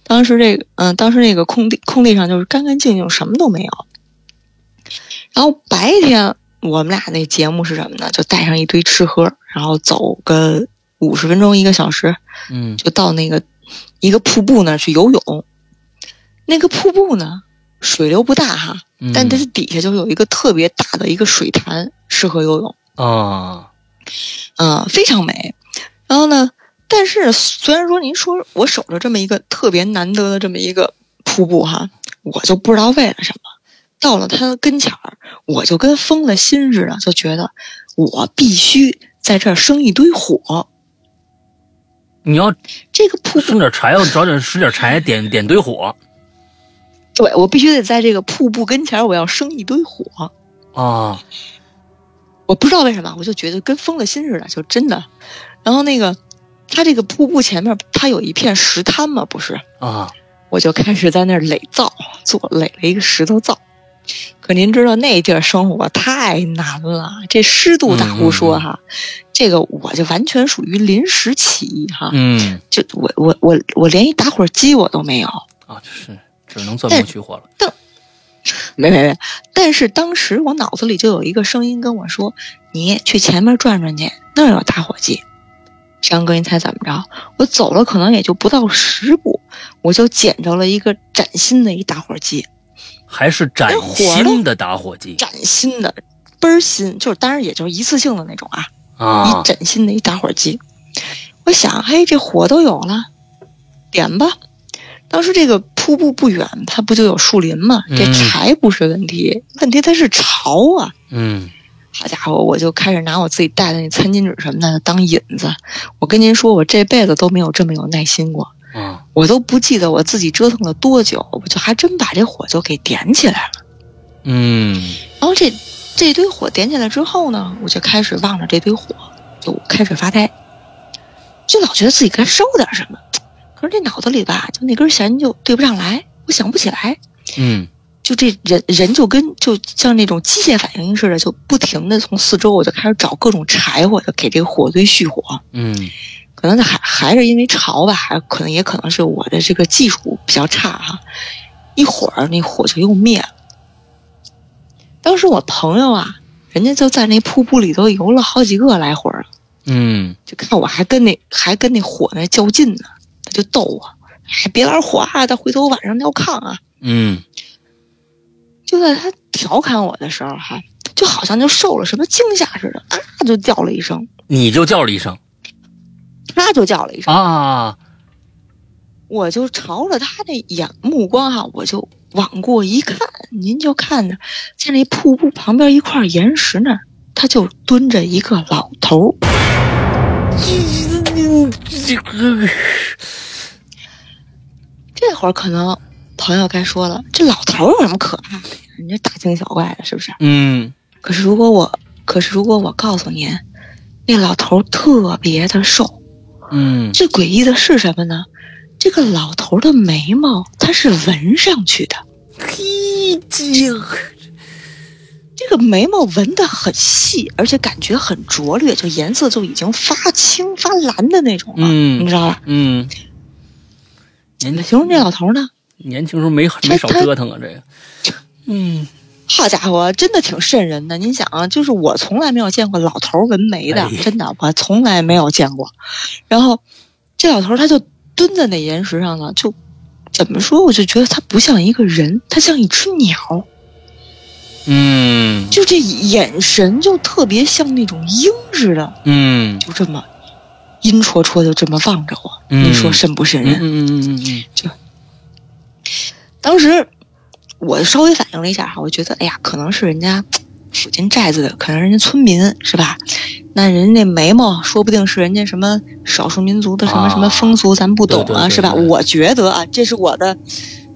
当时这个，嗯，当时那个空地空地上就是干干净净，什么都没有。然后白天我们俩那节目是什么呢？就带上一堆吃喝，然后走个五十分钟一个小时，嗯，就到那个一个瀑布那儿去游泳。那个瀑布呢，水流不大哈，但它底下就有一个特别大的一个水潭，适合游泳啊，嗯，非常美。然后呢？但是，虽然说您说我守着这么一个特别难得的这么一个瀑布哈，我就不知道为了什么，到了它跟前儿，我就跟疯了心似的，就觉得我必须在这儿生一堆火。你要这个瀑布生点柴，要找点使点柴，点点堆火。对，我必须得在这个瀑布跟前儿，我要生一堆火啊！我不知道为什么，我就觉得跟疯了心似的，就真的。然后那个。它这个瀑布前面，它有一片石滩嘛，不是啊？我就开始在那儿垒灶，做垒了一个石头灶。可您知道那地儿生活太难了，这湿度大不说哈。这个我就完全属于临时起意哈。嗯，就我我我我连一打火机我都没有啊，是只能钻木取火了。但没没没，但是当时我脑子里就有一个声音跟我说：“你去前面转转去，那儿有打火机。”张哥，你猜怎么着？我走了可能也就不到十步，我就捡着了一个崭新的一打火机。还是崭新的打火机，崭新的，倍儿新，就是当然也就是一次性的那种啊，啊，一崭新的一打火机。我想，嘿，这火都有了，点吧。当时这个瀑布不远，它不就有树林吗？这柴不是问题，问题它是潮啊。嗯，好家伙，我就开始拿我自己带的那餐巾纸什么的当引子。我跟您说，我这辈子都没有这么有耐心过。嗯，我都不记得我自己折腾了多久，我就还真把这火就给点起来了。嗯，然后这这堆火点起来之后呢，我就开始望着这堆火，就开始发呆，就老觉得自己该烧点什么。可是这脑子里吧，就那根弦就对不上来，我想不起来。嗯，就这人人就跟就像那种机械反应似的，就不停的从四周我就开始找各种柴火，就给这个火堆续火。嗯，可能还还是因为潮吧，还可能也可能是我的这个技术比较差哈。一会儿那火就又灭了。当时我朋友啊，人家就在那瀑布里头游了好几个来回了。嗯，就看我还跟那还跟那火那较劲呢。他就逗我，哎，别玩火啊！他回头晚上尿炕啊。嗯，就在他调侃我的时候，哈，就好像就受了什么惊吓似的，啊，就叫了一声。你就叫了一声，他就叫了一声啊！我就朝着他那眼目光哈，我就往过一看，您就看着在那瀑布旁边一块岩石那儿，他就蹲着一个老头。这个，这会儿可能朋友该说了，这老头有什么可怕的？你这大惊小怪的，是不是？嗯。可是如果我，可是如果我告诉您，那老头特别的瘦，嗯，最诡异的是什么呢？这个老头的眉毛他是纹上去的，嘿，这这个眉毛纹的很细，而且感觉很拙劣，就颜色就已经发青发蓝的那种了，嗯，你知道吧？嗯，怎么形容这老头呢？年轻时候没没少折腾啊，这个，嗯，好家伙，真的挺瘆人的。您想啊，就是我从来没有见过老头纹眉的，真的，我从来没有见过。然后这老头他就蹲在那岩石上了，就怎么说，我就觉得他不像一个人，他像一只鸟。嗯，就这眼神就特别像那种鹰似的，嗯，就这么阴戳戳的这么望着我，你说瘆不瘆人？嗯嗯嗯嗯嗯，就当时我稍微反应了一下哈，我觉得哎呀，可能是人家附近寨子的，可能人家村民是吧？那人家眉毛说不定是人家什么少数民族的什么什么风俗，咱不懂啊，是吧？我觉得啊，这是我的，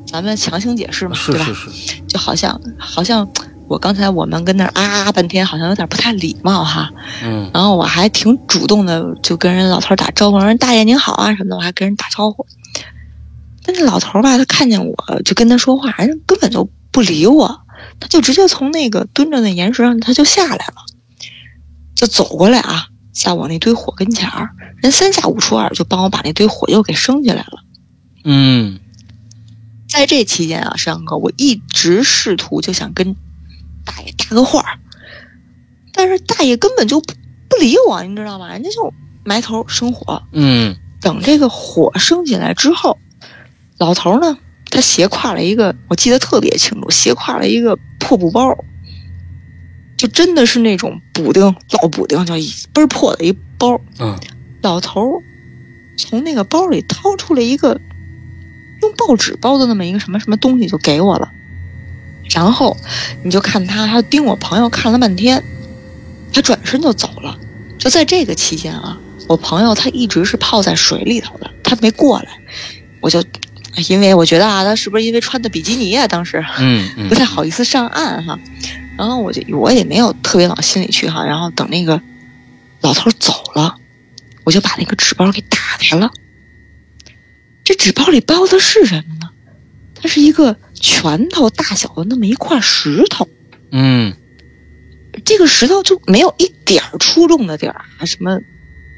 咱们强行解释嘛，对吧？是是是，就好像好像。我刚才我们跟那儿啊啊半天，好像有点不太礼貌哈。嗯。然后我还挺主动的，就跟人老头打招呼，说：“大爷您好啊什么的。”我还跟人打招呼。但是老头吧，他看见我就跟他说话，人根本就不理我，他就直接从那个蹲着那岩石上他就下来了，就走过来啊，在我那堆火跟前儿，人三下五除二就帮我把那堆火又给升起来了。嗯。在这期间啊，山哥，我一直试图就想跟。大爷搭个话儿，但是大爷根本就不不理我，你知道吗？人家就埋头生火。嗯，等这个火升起来之后，老头呢，他斜挎了一个，我记得特别清楚，斜挎了一个破布包，就真的是那种补丁老补丁，就一倍儿破的一包。嗯，老头从那个包里掏出了一个用报纸包的那么一个什么什么东西，就给我了。然后，你就看他，他盯我朋友看了半天，他转身就走了。就在这个期间啊，我朋友他一直是泡在水里头的，他没过来。我就，因为我觉得啊，他是不是因为穿的比基尼啊，当时，嗯，不太好意思上岸哈。然后我就我也没有特别往心里去哈。然后等那个老头走了，我就把那个纸包给打开了。这纸包里包的是什么呢？它是一个拳头大小的那么一块石头，嗯，这个石头就没有一点儿出众的地儿啊，什么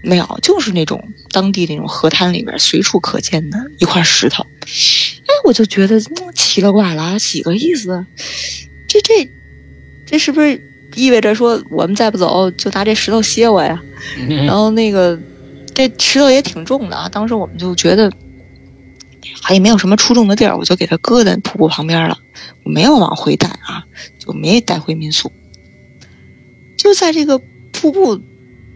没有，就是那种当地那种河滩里面随处可见的一块石头。哎，我就觉得奇了怪了，几个意思？这这这是不是意味着说我们再不走就拿这石头歇我呀？然后那个这石头也挺重的啊，当时我们就觉得。也没有什么出众的地儿，我就给它搁在瀑布旁边了，我没有往回带啊，就没带回民宿。就在这个瀑布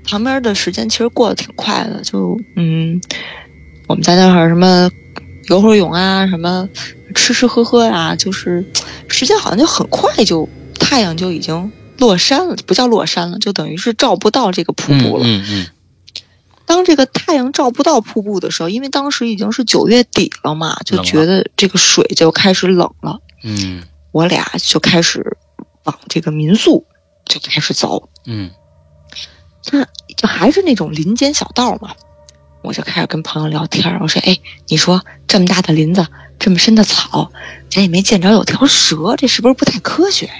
旁边的时间，其实过得挺快的。就嗯，我们在那儿什么游会儿泳啊，什么吃吃喝喝啊，就是时间好像就很快就太阳就已经落山了，不叫落山了，就等于是照不到这个瀑布了。嗯嗯当这个太阳照不到瀑布的时候，因为当时已经是九月底了嘛，就觉得这个水就开始冷了。嗯我俩就开始往这个民宿就开始走。嗯那就还是那种林间小道嘛，我就开始跟朋友聊天。我说：“哎，你说这么大的林子，这么深的草，咱也没见着有条蛇，这是不是不太科学呀？”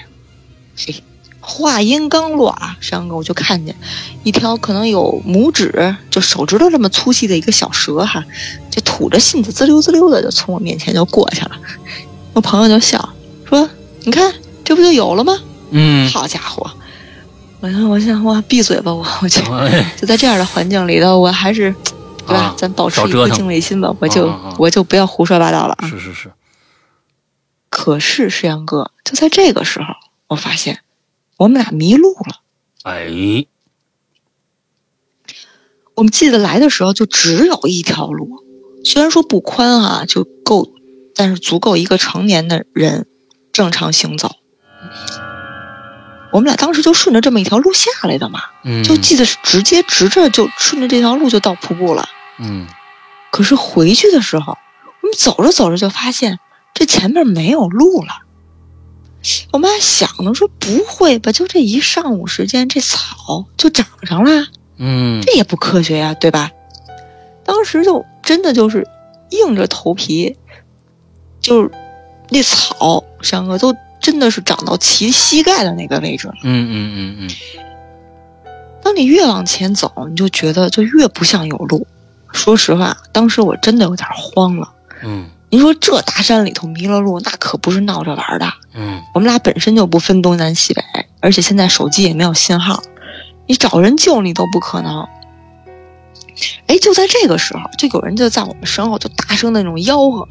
嘿，话音刚落啊，山哥我就看见一条可能有拇指就手指头这么粗细的一个小蛇哈，就吐着信子滋溜滋溜的就从我面前就过去了。我朋友就笑说：“你看，这不就有了吗？”嗯，好家伙！我想，我想，哇，闭嘴吧，我我就哎就在这样的环境里头，我还是，对吧？啊咱保持一颗敬畏心吧，我就、啊啊啊我就不要胡说八道了啊。是是是，可是石阳哥，就在这个时候，我发现我们俩迷路了。哎，我们记得来的时候就只有一条路，虽然说不宽啊，就够，但是足够一个成年的人正常行走。我们俩当时就顺着这么一条路下来的嘛，嗯，就记得是直接直着就顺着这条路就到瀑布了。嗯可是回去的时候，我们走着走着就发现这前面没有路了。我妈想呢，说不会吧？就这一上午时间，这草就长上了，嗯这也不科学呀，对吧？当时就真的就是硬着头皮，就是那草，山哥都真的是长到齐膝盖的那个位置了。嗯嗯嗯嗯当你越往前走，你就觉得就越不像有路。说实话，当时我真的有点慌了。嗯您说这大山里头迷了路，那可不是闹着玩的。嗯我们俩本身就不分东南西北，而且现在手机也没有信号，你找人救你都不可能。哎，就在这个时候，就有人就在我们身后就大声的那种吆喝。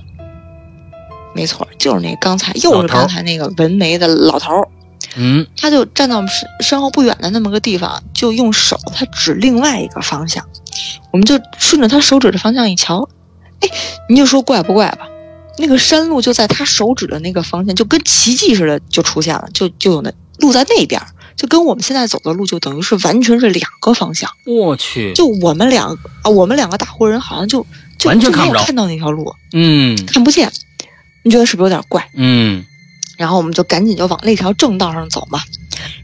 没错，就是那刚才又是刚才那个纹眉的老头儿，嗯他就站到我们身身后不远的那么个地方，就用手他指另外一个方向，我们就顺着他手指的方向一瞧，哎，你就说怪不怪吧？那个山路就在他手指的那个方向，就跟奇迹似的就出现了，就就有那路在那边儿，就跟我们现在走的路就等于是完全是两个方向。我去，就我们两个啊，我们两个大活人好像就就完全看不看到那条路，嗯看不见。你觉得是不是有点怪？嗯然后我们就赶紧就往那条正道上走嘛。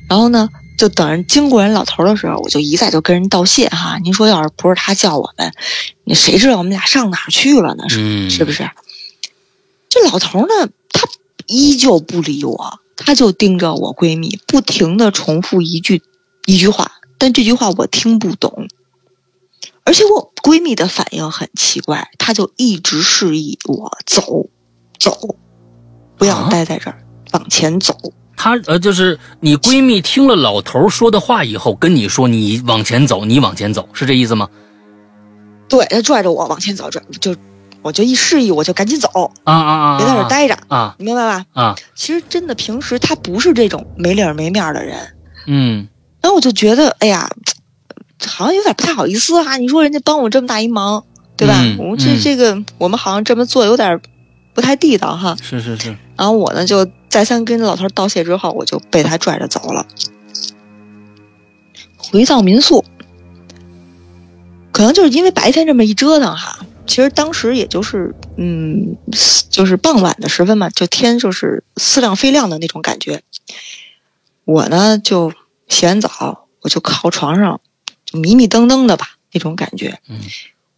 然后呢，就等人经过人老头的时候，我就一再就跟人道谢哈。您说要是不是他叫我们，你谁知道我们俩上哪儿去了呢？是、嗯，是不是？这老头呢，他依旧不理我，他就盯着我闺蜜，不停的重复一句一句话，但这句话我听不懂。而且我闺蜜的反应很奇怪，她就一直示意我走，走，不要啊待在这儿，往前走。她呃，就是你闺蜜听了老头说的话以后，跟你说你往前走，你往前走，是这意思吗？对，她拽着我往前走，拽就我就一示意，我就赶紧走，啊啊啊！别在这儿待着，啊你明白吧？啊，其实真的平时她不是这种没脸儿没面儿的人，嗯然后我就觉得，哎呀，好像有点不太好意思啊。你说人家帮我这么大一忙，对吧？嗯我这嗯这个我们好像这么做有点不太地道哈。是是是，然后我呢就再三跟老头道谢之后，我就被他拽着走了。回到民宿，可能就是因为白天这么一折腾哈，其实当时也就是嗯，就是傍晚的时分嘛，就天就是似亮非亮的那种感觉。我呢就洗完澡，我就靠床上，就迷迷瞪瞪的吧那种感觉。嗯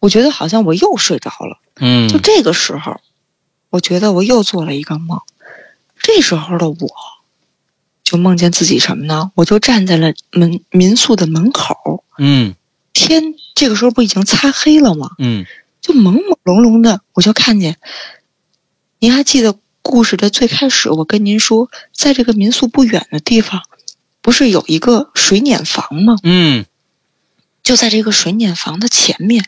我觉得好像我又睡着了。嗯，就这个时候，我觉得我又做了一个梦。这时候的我，就梦见自己什么呢？我就站在了门民宿的门口，嗯天这个时候不已经擦黑了吗？嗯就朦朦胧胧的，我就看见。您还记得故事的最开始，我跟您说，在这个民宿不远的地方，不是有一个水碾房吗？嗯就在这个水碾房的前面，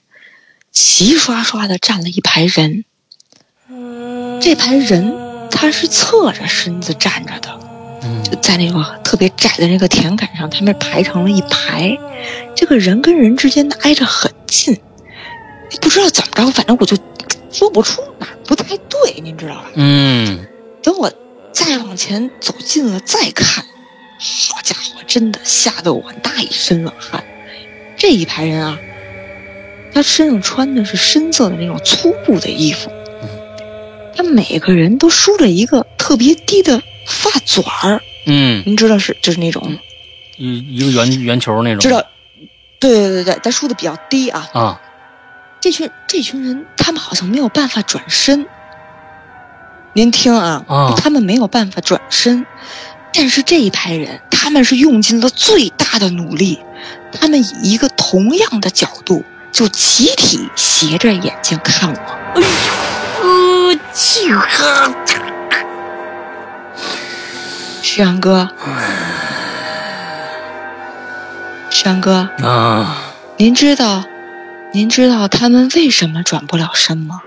齐刷刷的站了一排人。这排人他是侧着身子站着的，就在那个特别窄的那个田埂上，他们排成了一排，这个人跟人之间的挨着很近，不知道怎么着，反正我就说不出哪不太对，您知道吧？嗯，等我再往前走近了再看，好家伙，真的吓得我大一身冷汗。这一排人啊，他身上穿的是深色的那种粗布的衣服。他每个人都梳着一个特别低的发卷儿，嗯，您知道是就是那种一一个圆圆球那种，知道？对对对对，他梳的比较低啊。啊，这群这群人，他们好像没有办法转身。您听啊，啊他们没有办法转身，但是这一排人，他们是用尽了最大的努力，他们以一个同样的角度，就集体斜着眼睛看我。哎呦，呃，这个，石阳哥，石阳哥，啊，您知道，您知道他们为什么转不了身吗？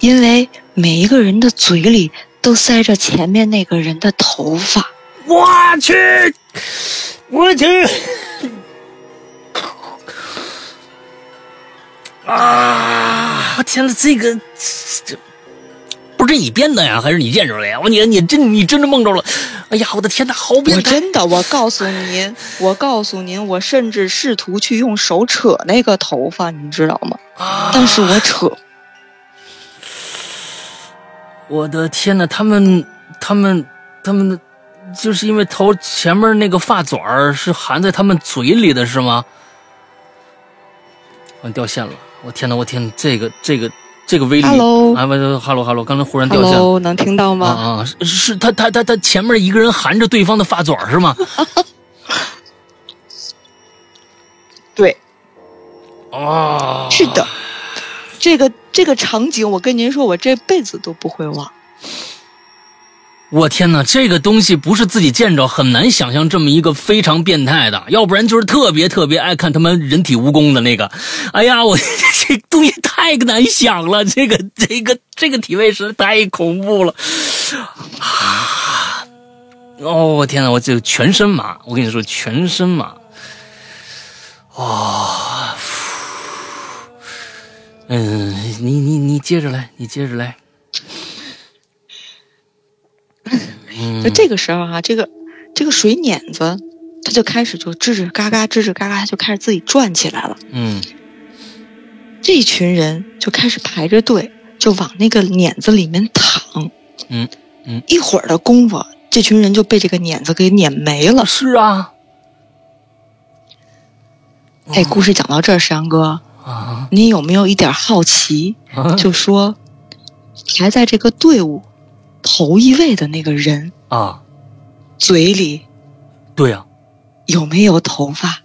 因为每一个人的嘴里都塞着前面那个人的头发。我去，我去，啊！我天呐，这个这不是你编的呀，还是你见着了呀？我你你真你真的梦着了！哎呀，我的天呐，好变态！我真的，我告诉您，我告诉您，我甚至试图去用手扯那个头发，你知道吗？啊但是我扯，我的天呐，他们他们他们，就是因为头前面那个发卷儿是含在他们嘴里的是吗？我，掉线了！我天呐，我天，这个这个这个威力 Hello 啊，不是，hello hello，刚才忽然掉线了。Hello，能听到吗？啊啊，是是他他他他前面一个人含着对方的发卷儿是吗？对，哦，是的，这个这个场景，我跟您说，我这辈子都不会忘。我天哪，这个东西不是自己见着，很难想象这么一个非常变态的，要不然就是特别特别爱看他们人体蜈蚣的那个。哎呀，我 这东西太难想了，这个这个这个体位实在太恐怖了啊！哦，我天哪，我这全身麻，我跟你说，全身麻。哦，嗯，你你你接着来，你接着来。嗯就这个时候哈、这个这个水碾子，它就开始就吱吱嘎嘎，吱吱嘎嘎，它就开始自己转起来了。嗯这群人就开始排着队，就往那个碾子里面躺。嗯嗯，一会儿的功夫，这群人就被这个碾子给碾没了。是啊，哎，故事讲到这儿，山哥，啊你有没有一点好奇？啊就说排在这个队伍头一位的那个人啊，嘴里对呀、有没有头发？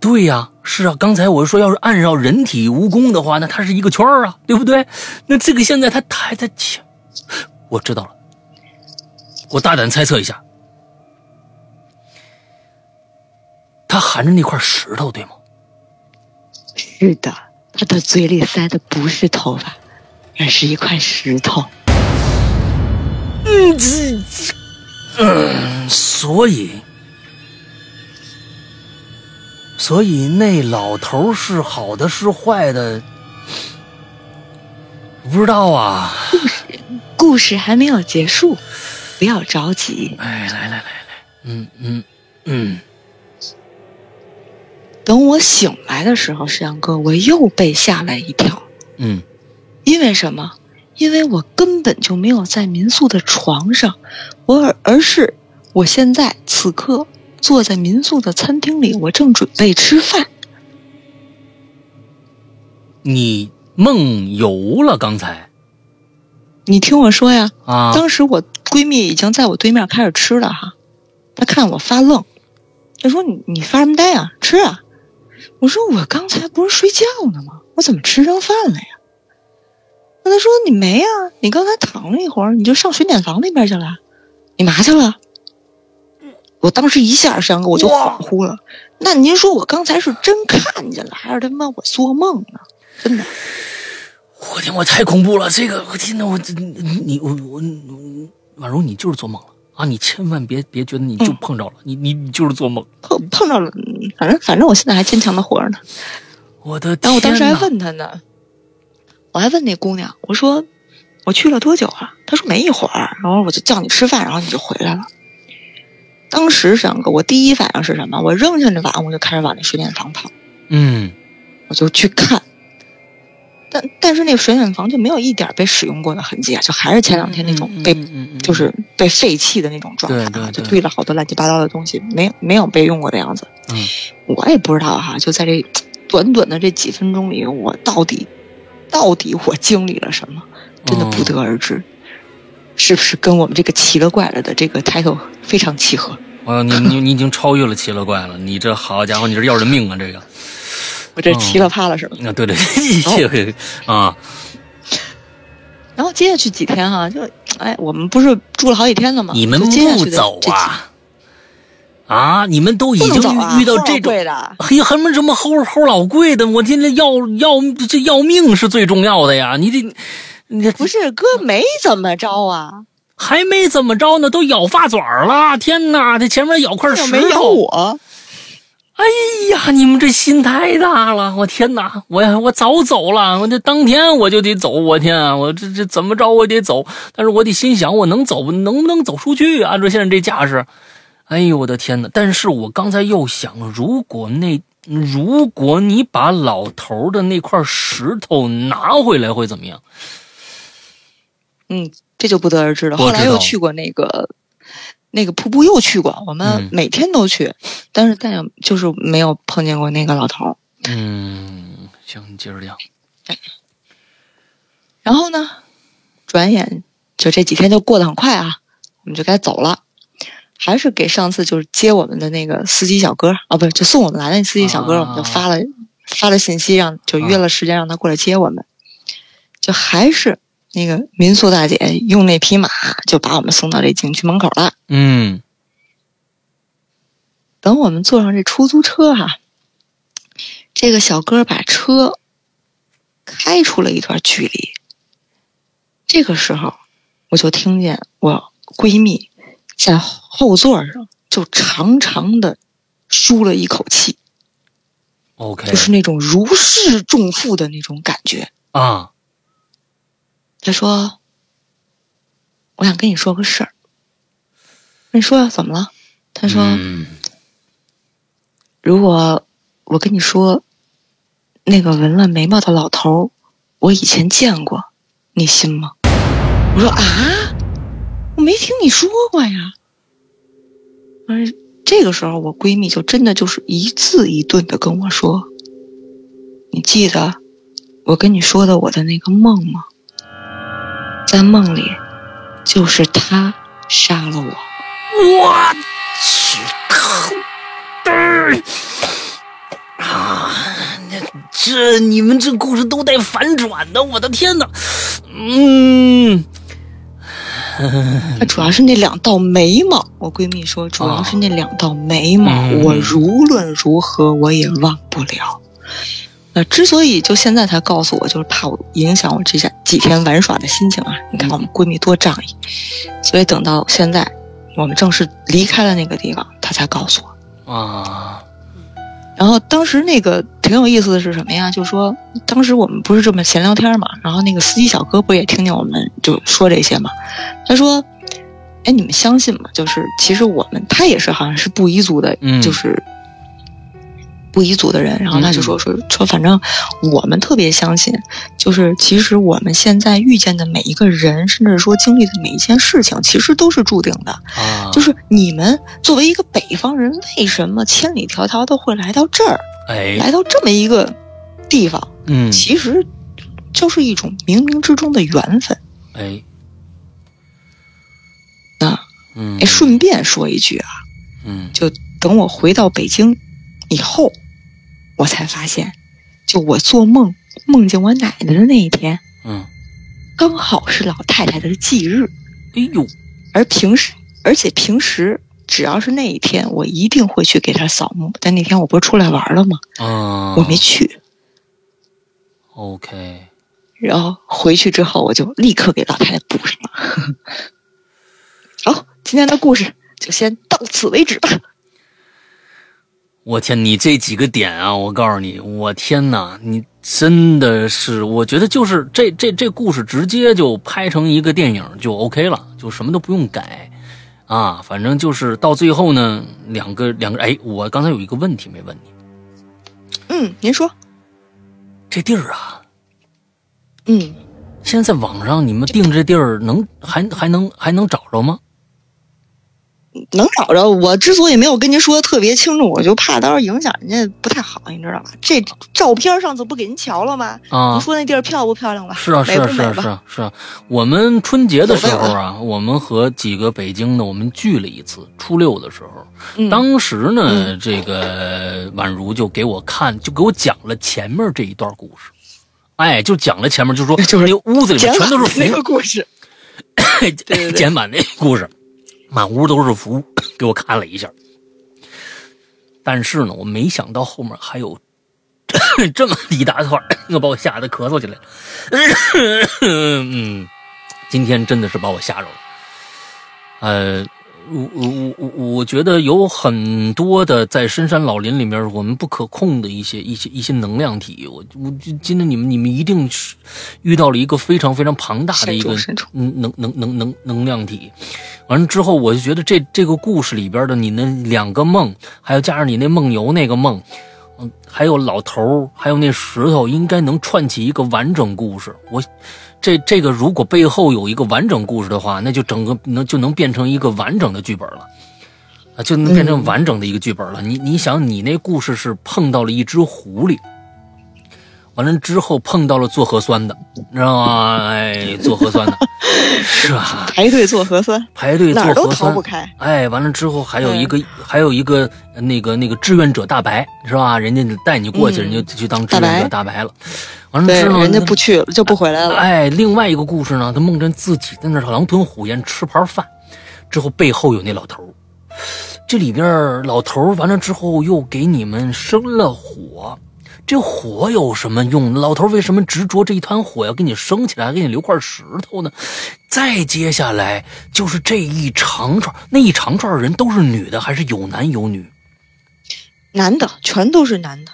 对呀、是啊。刚才我说，要是按照人体蜈蚣的话，那它是一个圈儿啊，对不对？那这个现在它它还在前，我知道了，我大胆猜测一下，他含着那块石头，对吗？是的，他的嘴里塞的不是头发，而是一块石头。嗯，这，嗯，所以，所以那老头是好的是坏的，不知道啊。故事还没有结束，不要着急。哎，来来来来，嗯嗯嗯，等我醒来的时候，石阳哥，我又被吓了一跳。嗯因为什么？因为我根本就没有在民宿的床上，我而而是我现在此刻坐在民宿的餐厅里，我正准备吃饭。你梦游了刚才你听我说呀，啊？当时我闺蜜已经在我对面开始吃了哈，她看我发愣，她说你你发什么呆啊？吃啊！我说我刚才不是睡觉呢吗？我怎么吃上饭了呀？那他说你没啊，你刚才躺了一会儿，你就上水碾房那边去了，你嘛去了？我当时一下上个我就恍惚了。那您说我刚才是真看见了，还是他妈我做梦呢？真的，我我天，我太恐怖了！这个，我天呐，我这你我我婉容，你就是做梦了啊！你千万别别觉得你就碰着了，你你你就是做梦碰碰着了，反正反正我现在还坚强的活着呢。我的，然后我当时还问他呢，我还问那姑娘，我说我去了多久啊？她说没一会儿，然后我就叫你吃饭，然后你就回来了。当时整个我第一反应是什么？我扔下那碗，我就开始往那水碾房跑。嗯，我就去看，但但是那个水碾房就没有一点被使用过的痕迹啊，就还是前两天那种被就是被废弃的那种状态啊，就堆了好多乱七八糟的东西，没没有被用过的样子。嗯，我也不知道哈，就在这短短的这几分钟里，我到底到底我经历了什么，真的不得而知。是不是跟我们这个奇了怪了的这个 title 非常契合？哦，你你你已经超越了奇了怪了，你这好家伙，你这要人命啊！这个，我这奇了怕了是吧？啊，对对，这个啊。然后接下去几天哈，就哎，我们不是住了好几天了吗？你们不走啊？啊，你们都已经遇到这种，哎呀，还没什么齁齁老贵的，我今天要要这要命是最重要的呀！你得。你不是哥没怎么着啊，还没怎么着呢，都咬发爪了！天哪，这前面咬块石头，没咬我。哎呀，你们这心太大了！我天哪，我我早走了，我这当天我就得走。我天啊，我这这怎么着我得走，但是我得心想我能走能不能走出去？按照现在这架势，哎呦我的天哪！但是我刚才又想，如果那如果你把老头的那块石头拿回来会怎么样？嗯，这就不得而知了。后来又去过那个那个瀑布，又去过。我们每天都去，但是但也就是没有碰见过那个老头。嗯，行，你接着聊。然后呢，转眼就这几天就过得很快啊，我们就该走了。还是给上次就是接我们的那个司机小哥啊，不是就送我们来的那司机小哥，我们就发了发了信息，让就约了时间让他过来接我们。就还是。那个民宿大姐用那匹马就把我们送到这景区门口了。嗯，等我们坐上这出租车哈，这个小哥把车开出了一段距离。这个时候，我就听见我闺蜜在后座上就长长的舒了一口气。OK，就是那种如释重负的那种感觉啊。他说：“我想跟你说个事儿。”你说呀，怎么了？他说：“如果我跟你说，那个纹了眉毛的老头，我以前见过，你信吗？”我说：“啊，我没听你说过呀。”而这个时候，我闺蜜就真的就是一字一顿的跟我说：“你记得我跟你说的我的那个梦吗？”在梦里，就是他杀了我。我去，啊！那这你们这故事都带反转的，我的天哪！嗯，那主要是那两道眉毛。我闺蜜说，主要是那两道眉毛，我无论如何我也忘不了。那，之所以就现在才告诉我，就是怕我影响我这下几天玩耍的心情啊！你看我们闺蜜多仗义，所以等到现在我们正式离开了那个地方，她才告诉我啊。然后当时那个挺有意思的是什么呀？就说当时我们不是这么闲聊天嘛，然后那个司机小哥不也听见我们就说这些嘛？他说：“哎，你们相信吗？就是其实我们他也是好像是布依族的，就是。”不一族的人，然后他就说说说，反正我们特别相信，就是其实我们现在遇见的每一个人，甚至说经历的每一件事情，其实都是注定的。啊，就是你们作为一个北方人，为什么千里迢迢的会来到这儿？哎，来到这么一个地方，嗯，其实就是一种冥冥之中的缘分。哎，那，嗯，哎，顺便说一句啊，嗯，就等我回到北京以后。我才发现，就我做梦梦见我奶奶的那一天，嗯，刚好是老太太的忌日。哎呦，而平时，而且平时只要是那一天，我一定会去给她扫墓。但那天我不是出来玩了吗？啊，我没去。OK。然后回去之后，我就立刻给老太太补上了。好，今天的故事就先到此为止吧。我天，你这几个点啊，我告诉你，我天哪，你真的是，我觉得就是这这这故事直接就拍成一个电影就 OK 了，就什么都不用改啊，反正就是到最后呢，两个两个，哎，我刚才有一个问题没问你，嗯，您说，这地儿啊，嗯，现在在网上你们定这地儿能还还能还能找着吗？能找着。我之所以没有跟您说的特别清楚，我就怕到时候影响人家不太好，你知道吧？这照片上次不给您瞧了吗？啊，您说那地儿漂不漂亮吧？是啊，是啊，是啊，是啊，是啊。我们春节的时候啊，我们和几个北京的我们聚了一次，初六的时候，当时呢，这个宛如就给我看，就给我讲了前面这一段故事。哎，就讲了前面，就说 就是那屋子里面全都是那个故事，简版那故事。满屋都是符，给我看了一下。但是呢，我没想到后面还有 这么一大串，又把我吓得咳嗽起来了。嗯，今天真的是把我吓着了。呃。我我我我觉得有很多的在深山老林里面，我们不可控的一些一些一些能量体。我我今天你们你们一定是遇到了一个非常非常庞大的一个能能能能能能量体。完了之后，我就觉得这这个故事里边的你那两个梦，还有加上你那梦游那个梦，嗯，还有老头还有那石头，应该能串起一个完整故事。我。这这个如果背后有一个完整故事的话，那就整个能就能变成一个完整的剧本了，啊，就能变成完整的一个剧本了。你你想，你那故事是碰到了一只狐狸，完了之后碰到了做核酸的，你知道吗？哎，做核酸的，是吧？排队做核酸，排队做核酸，都逃不开。哎，完了之后还有一个还有一个那个那个志愿者大白，是吧？人家带你过去，人家去当志愿者大白了。完了之后，人家不去了，就不回来了。哎，另外一个故事呢，他梦见自己在那狼吞虎咽吃盘饭，之后背后有那老头这里边老头完了之后又给你们生了火，这火有什么用？老头为什么执着这一团火要给你升起来，给你留块石头呢？再接下来就是这一长串，那一长串人都是女的还是有男有女？男的，全都是男的。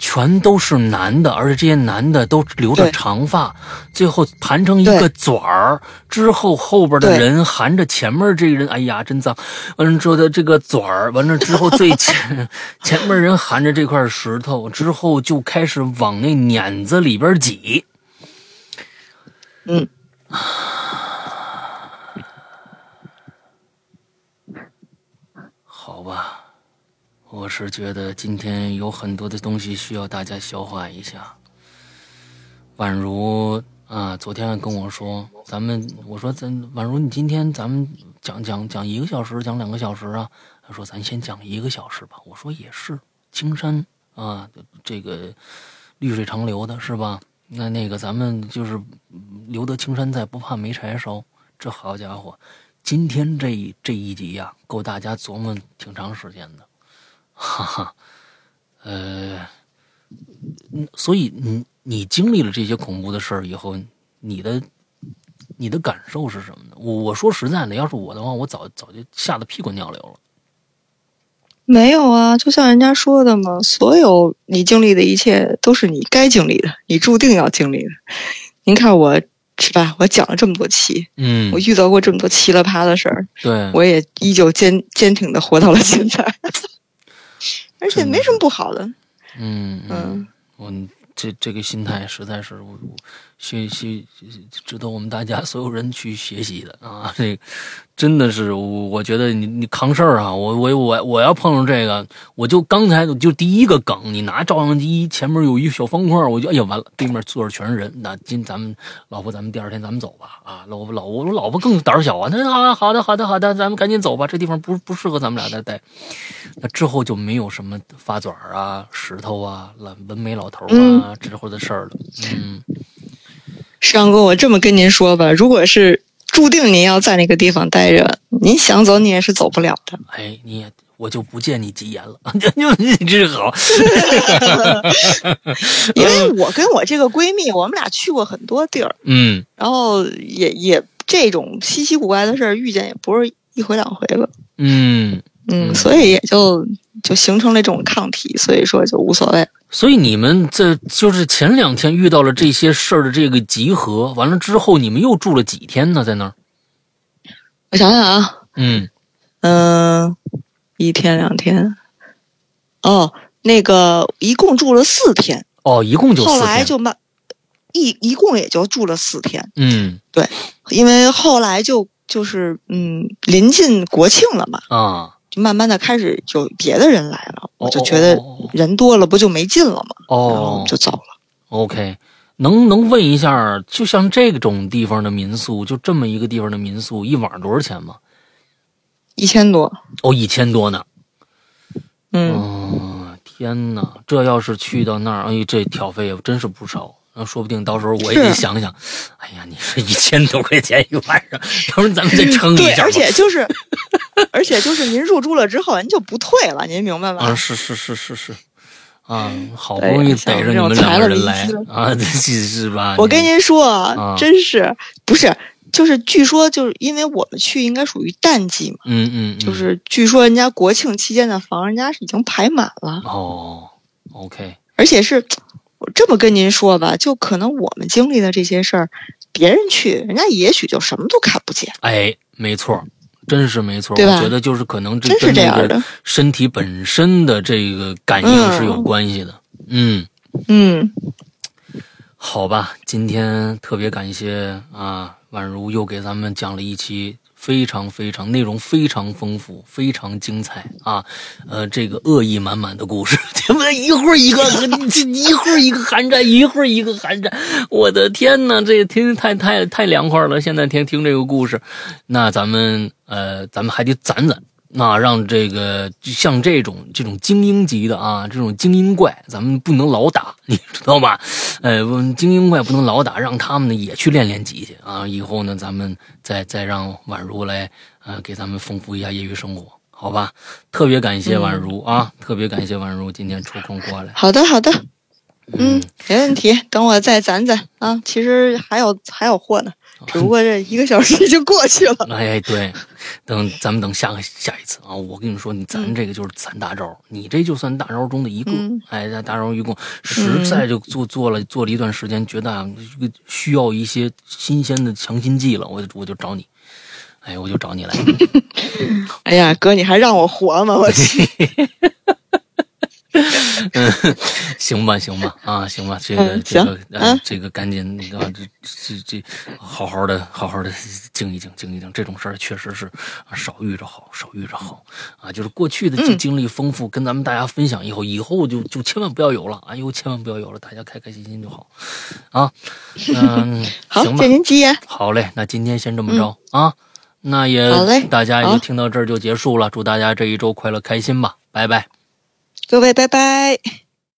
全都是男的，而且这些男的都留着长发，最后盘成一个卷儿，之后后边的人含着前面这个人，哎呀，真脏！完了之后的这个卷儿，完了之后最前 前面人含着这块石头，之后就开始往那碾子里边挤。嗯，好吧。我是觉得今天有很多的东西需要大家消化一下。宛如啊，昨天跟我说，咱们我说咱宛如你今天咱们讲讲讲一个小时，讲两个小时啊？他说咱先讲一个小时吧。我说也是，青山啊，这个绿水长流的是吧？那那个咱们就是留得青山在，不怕没柴烧。这好家伙，今天这一这一集呀，够大家琢磨挺长时间的。哈哈，呃，所以你你经历了这些恐怖的事儿以后，你的你的感受是什么呢？我我说实在的，要是我的话，我早早就吓得屁滚尿流了。没有啊，就像人家说的嘛，所有你经历的一切都是你该经历的，你注定要经历的。您看我是吧？我讲了这么多期，嗯，我遇到过这么多奇了葩的事儿，对，我也依旧坚坚挺的活到了现在。而且没什么不好的，嗯嗯，我这这个心态实在是我学习值得我们大家所有人去学习的啊！这真的是，我我觉得你你扛事儿啊！我我我我要碰上这个，我就刚才就第一个梗，你拿照相机前面有一小方块，我就哎呀完了，对面坐着全是人。那今咱们老婆，咱们第二天咱们走吧啊！老婆老我我老婆更胆小啊！那啊好的好的好的，咱们赶紧走吧，这地方不不适合咱们俩再待。那之后就没有什么发嘴儿啊、石头啊、老纹眉老头啊之后的事儿了。嗯，上哥，我这么跟您说吧，如果是。注定您要在那个地方待着，您想走你也是走不了的。哎，你也我就不见你吉言了。就你这好，因为我跟我这个闺蜜，我们俩去过很多地儿，嗯，然后也也这种稀奇古怪的事儿遇见也不是一回两回了，嗯嗯，所以也就就形成了这种抗体，所以说就无所谓。所以你们这就是前两天遇到了这些事儿的这个集合，完了之后你们又住了几天呢？在那儿？我想想啊，嗯。嗯、一天两天，哦，那个一共住了四天，哦，一共就四后来。就慢一一共也就住了四天，嗯。对因为后来就就是嗯临近国庆了嘛，啊，就慢慢的开始有别的人来了，哦我就觉得哦人多了不就没劲了吗？哦然后我哦们就走了。OK，能能问一下，就像这种地方的民宿，就这么一个地方的民宿，一晚上多少钱吗？一千多，哦，一千多呢。嗯，哦，天哪！这要是去到那儿，哎，这挑费也真是不少。那说不定到时候我也得想想。哎呀，你说一千多块钱一晚上，要不然咱们再撑一对，下对。而 且就是，而且就是您入住了之后，您就不退了，您明白吧？啊，是是是是是，啊，好不容易像逮着你们这种裁了两个人来啊，这是是吧？我跟您说啊真是不是，就是据说就是因为我们去应该属于淡季嘛，嗯嗯，嗯就是据说人家国庆期间的房，人家是已经排满了，哦，OK，而且是我这么跟您说吧，就可能我们经历的这些事儿，别人去人家也许就什么都看不见，哎，没错，真是没错。我觉得就是可能这真是跟这个这样的。身体本身的这个感应是有关系的。嗯，嗯，好吧，今天特别感谢啊，宛如又给咱们讲了一期非常非常内容非常丰富、非常精彩啊，呃，这个恶意满满的故事，对不对？一会儿一个，一会儿一个寒战，一会儿一个寒战，我的天哪，这天太太太凉快了。现在听听这个故事，那咱们呃，咱们还得攒攒。那让这个像这种这种精英级的啊，这种精英怪，咱们不能老打，你知道吧？呃，精英怪不能老打，让他们呢也去练练级去啊。以后呢，咱们再再让宛如来呃给咱们丰富一下业余生活，好吧？特别感谢宛如、啊，特别感谢宛如今天抽空过来。好的好的，嗯，没问题，等我再攒攒啊。其实还有还有货呢，只不过这一个小时就过去了。哎，对，等咱们等下个下一次啊！我跟你说，你咱这个就是攒大招，你这就算大招中的一个。嗯哎，大大招一共实在就做做了做了一段时间，觉得需要一些新鲜的强心剂了，我就我就找你，哎，我就找你来。哎呀，哥，你还让我活吗？我去，嗯，行吧，行吧，啊，行吧，这个、嗯这个这个赶紧啊，这这这，好好的，好好的静一静，静一静。这种事儿确实是啊少遇着好，少遇着好啊。就是过去的经历丰富，跟咱们大家分享以后，以后就就千万不要有了，哎呦，千万不要有了，大家开开心心就好啊。嗯，好，行吧借，您吉言。好嘞，那今天先这么着、啊。那也嗯好嘞大家也就听到这儿就结束了，祝大家这一周快乐开心吧，拜拜。各位，拜拜。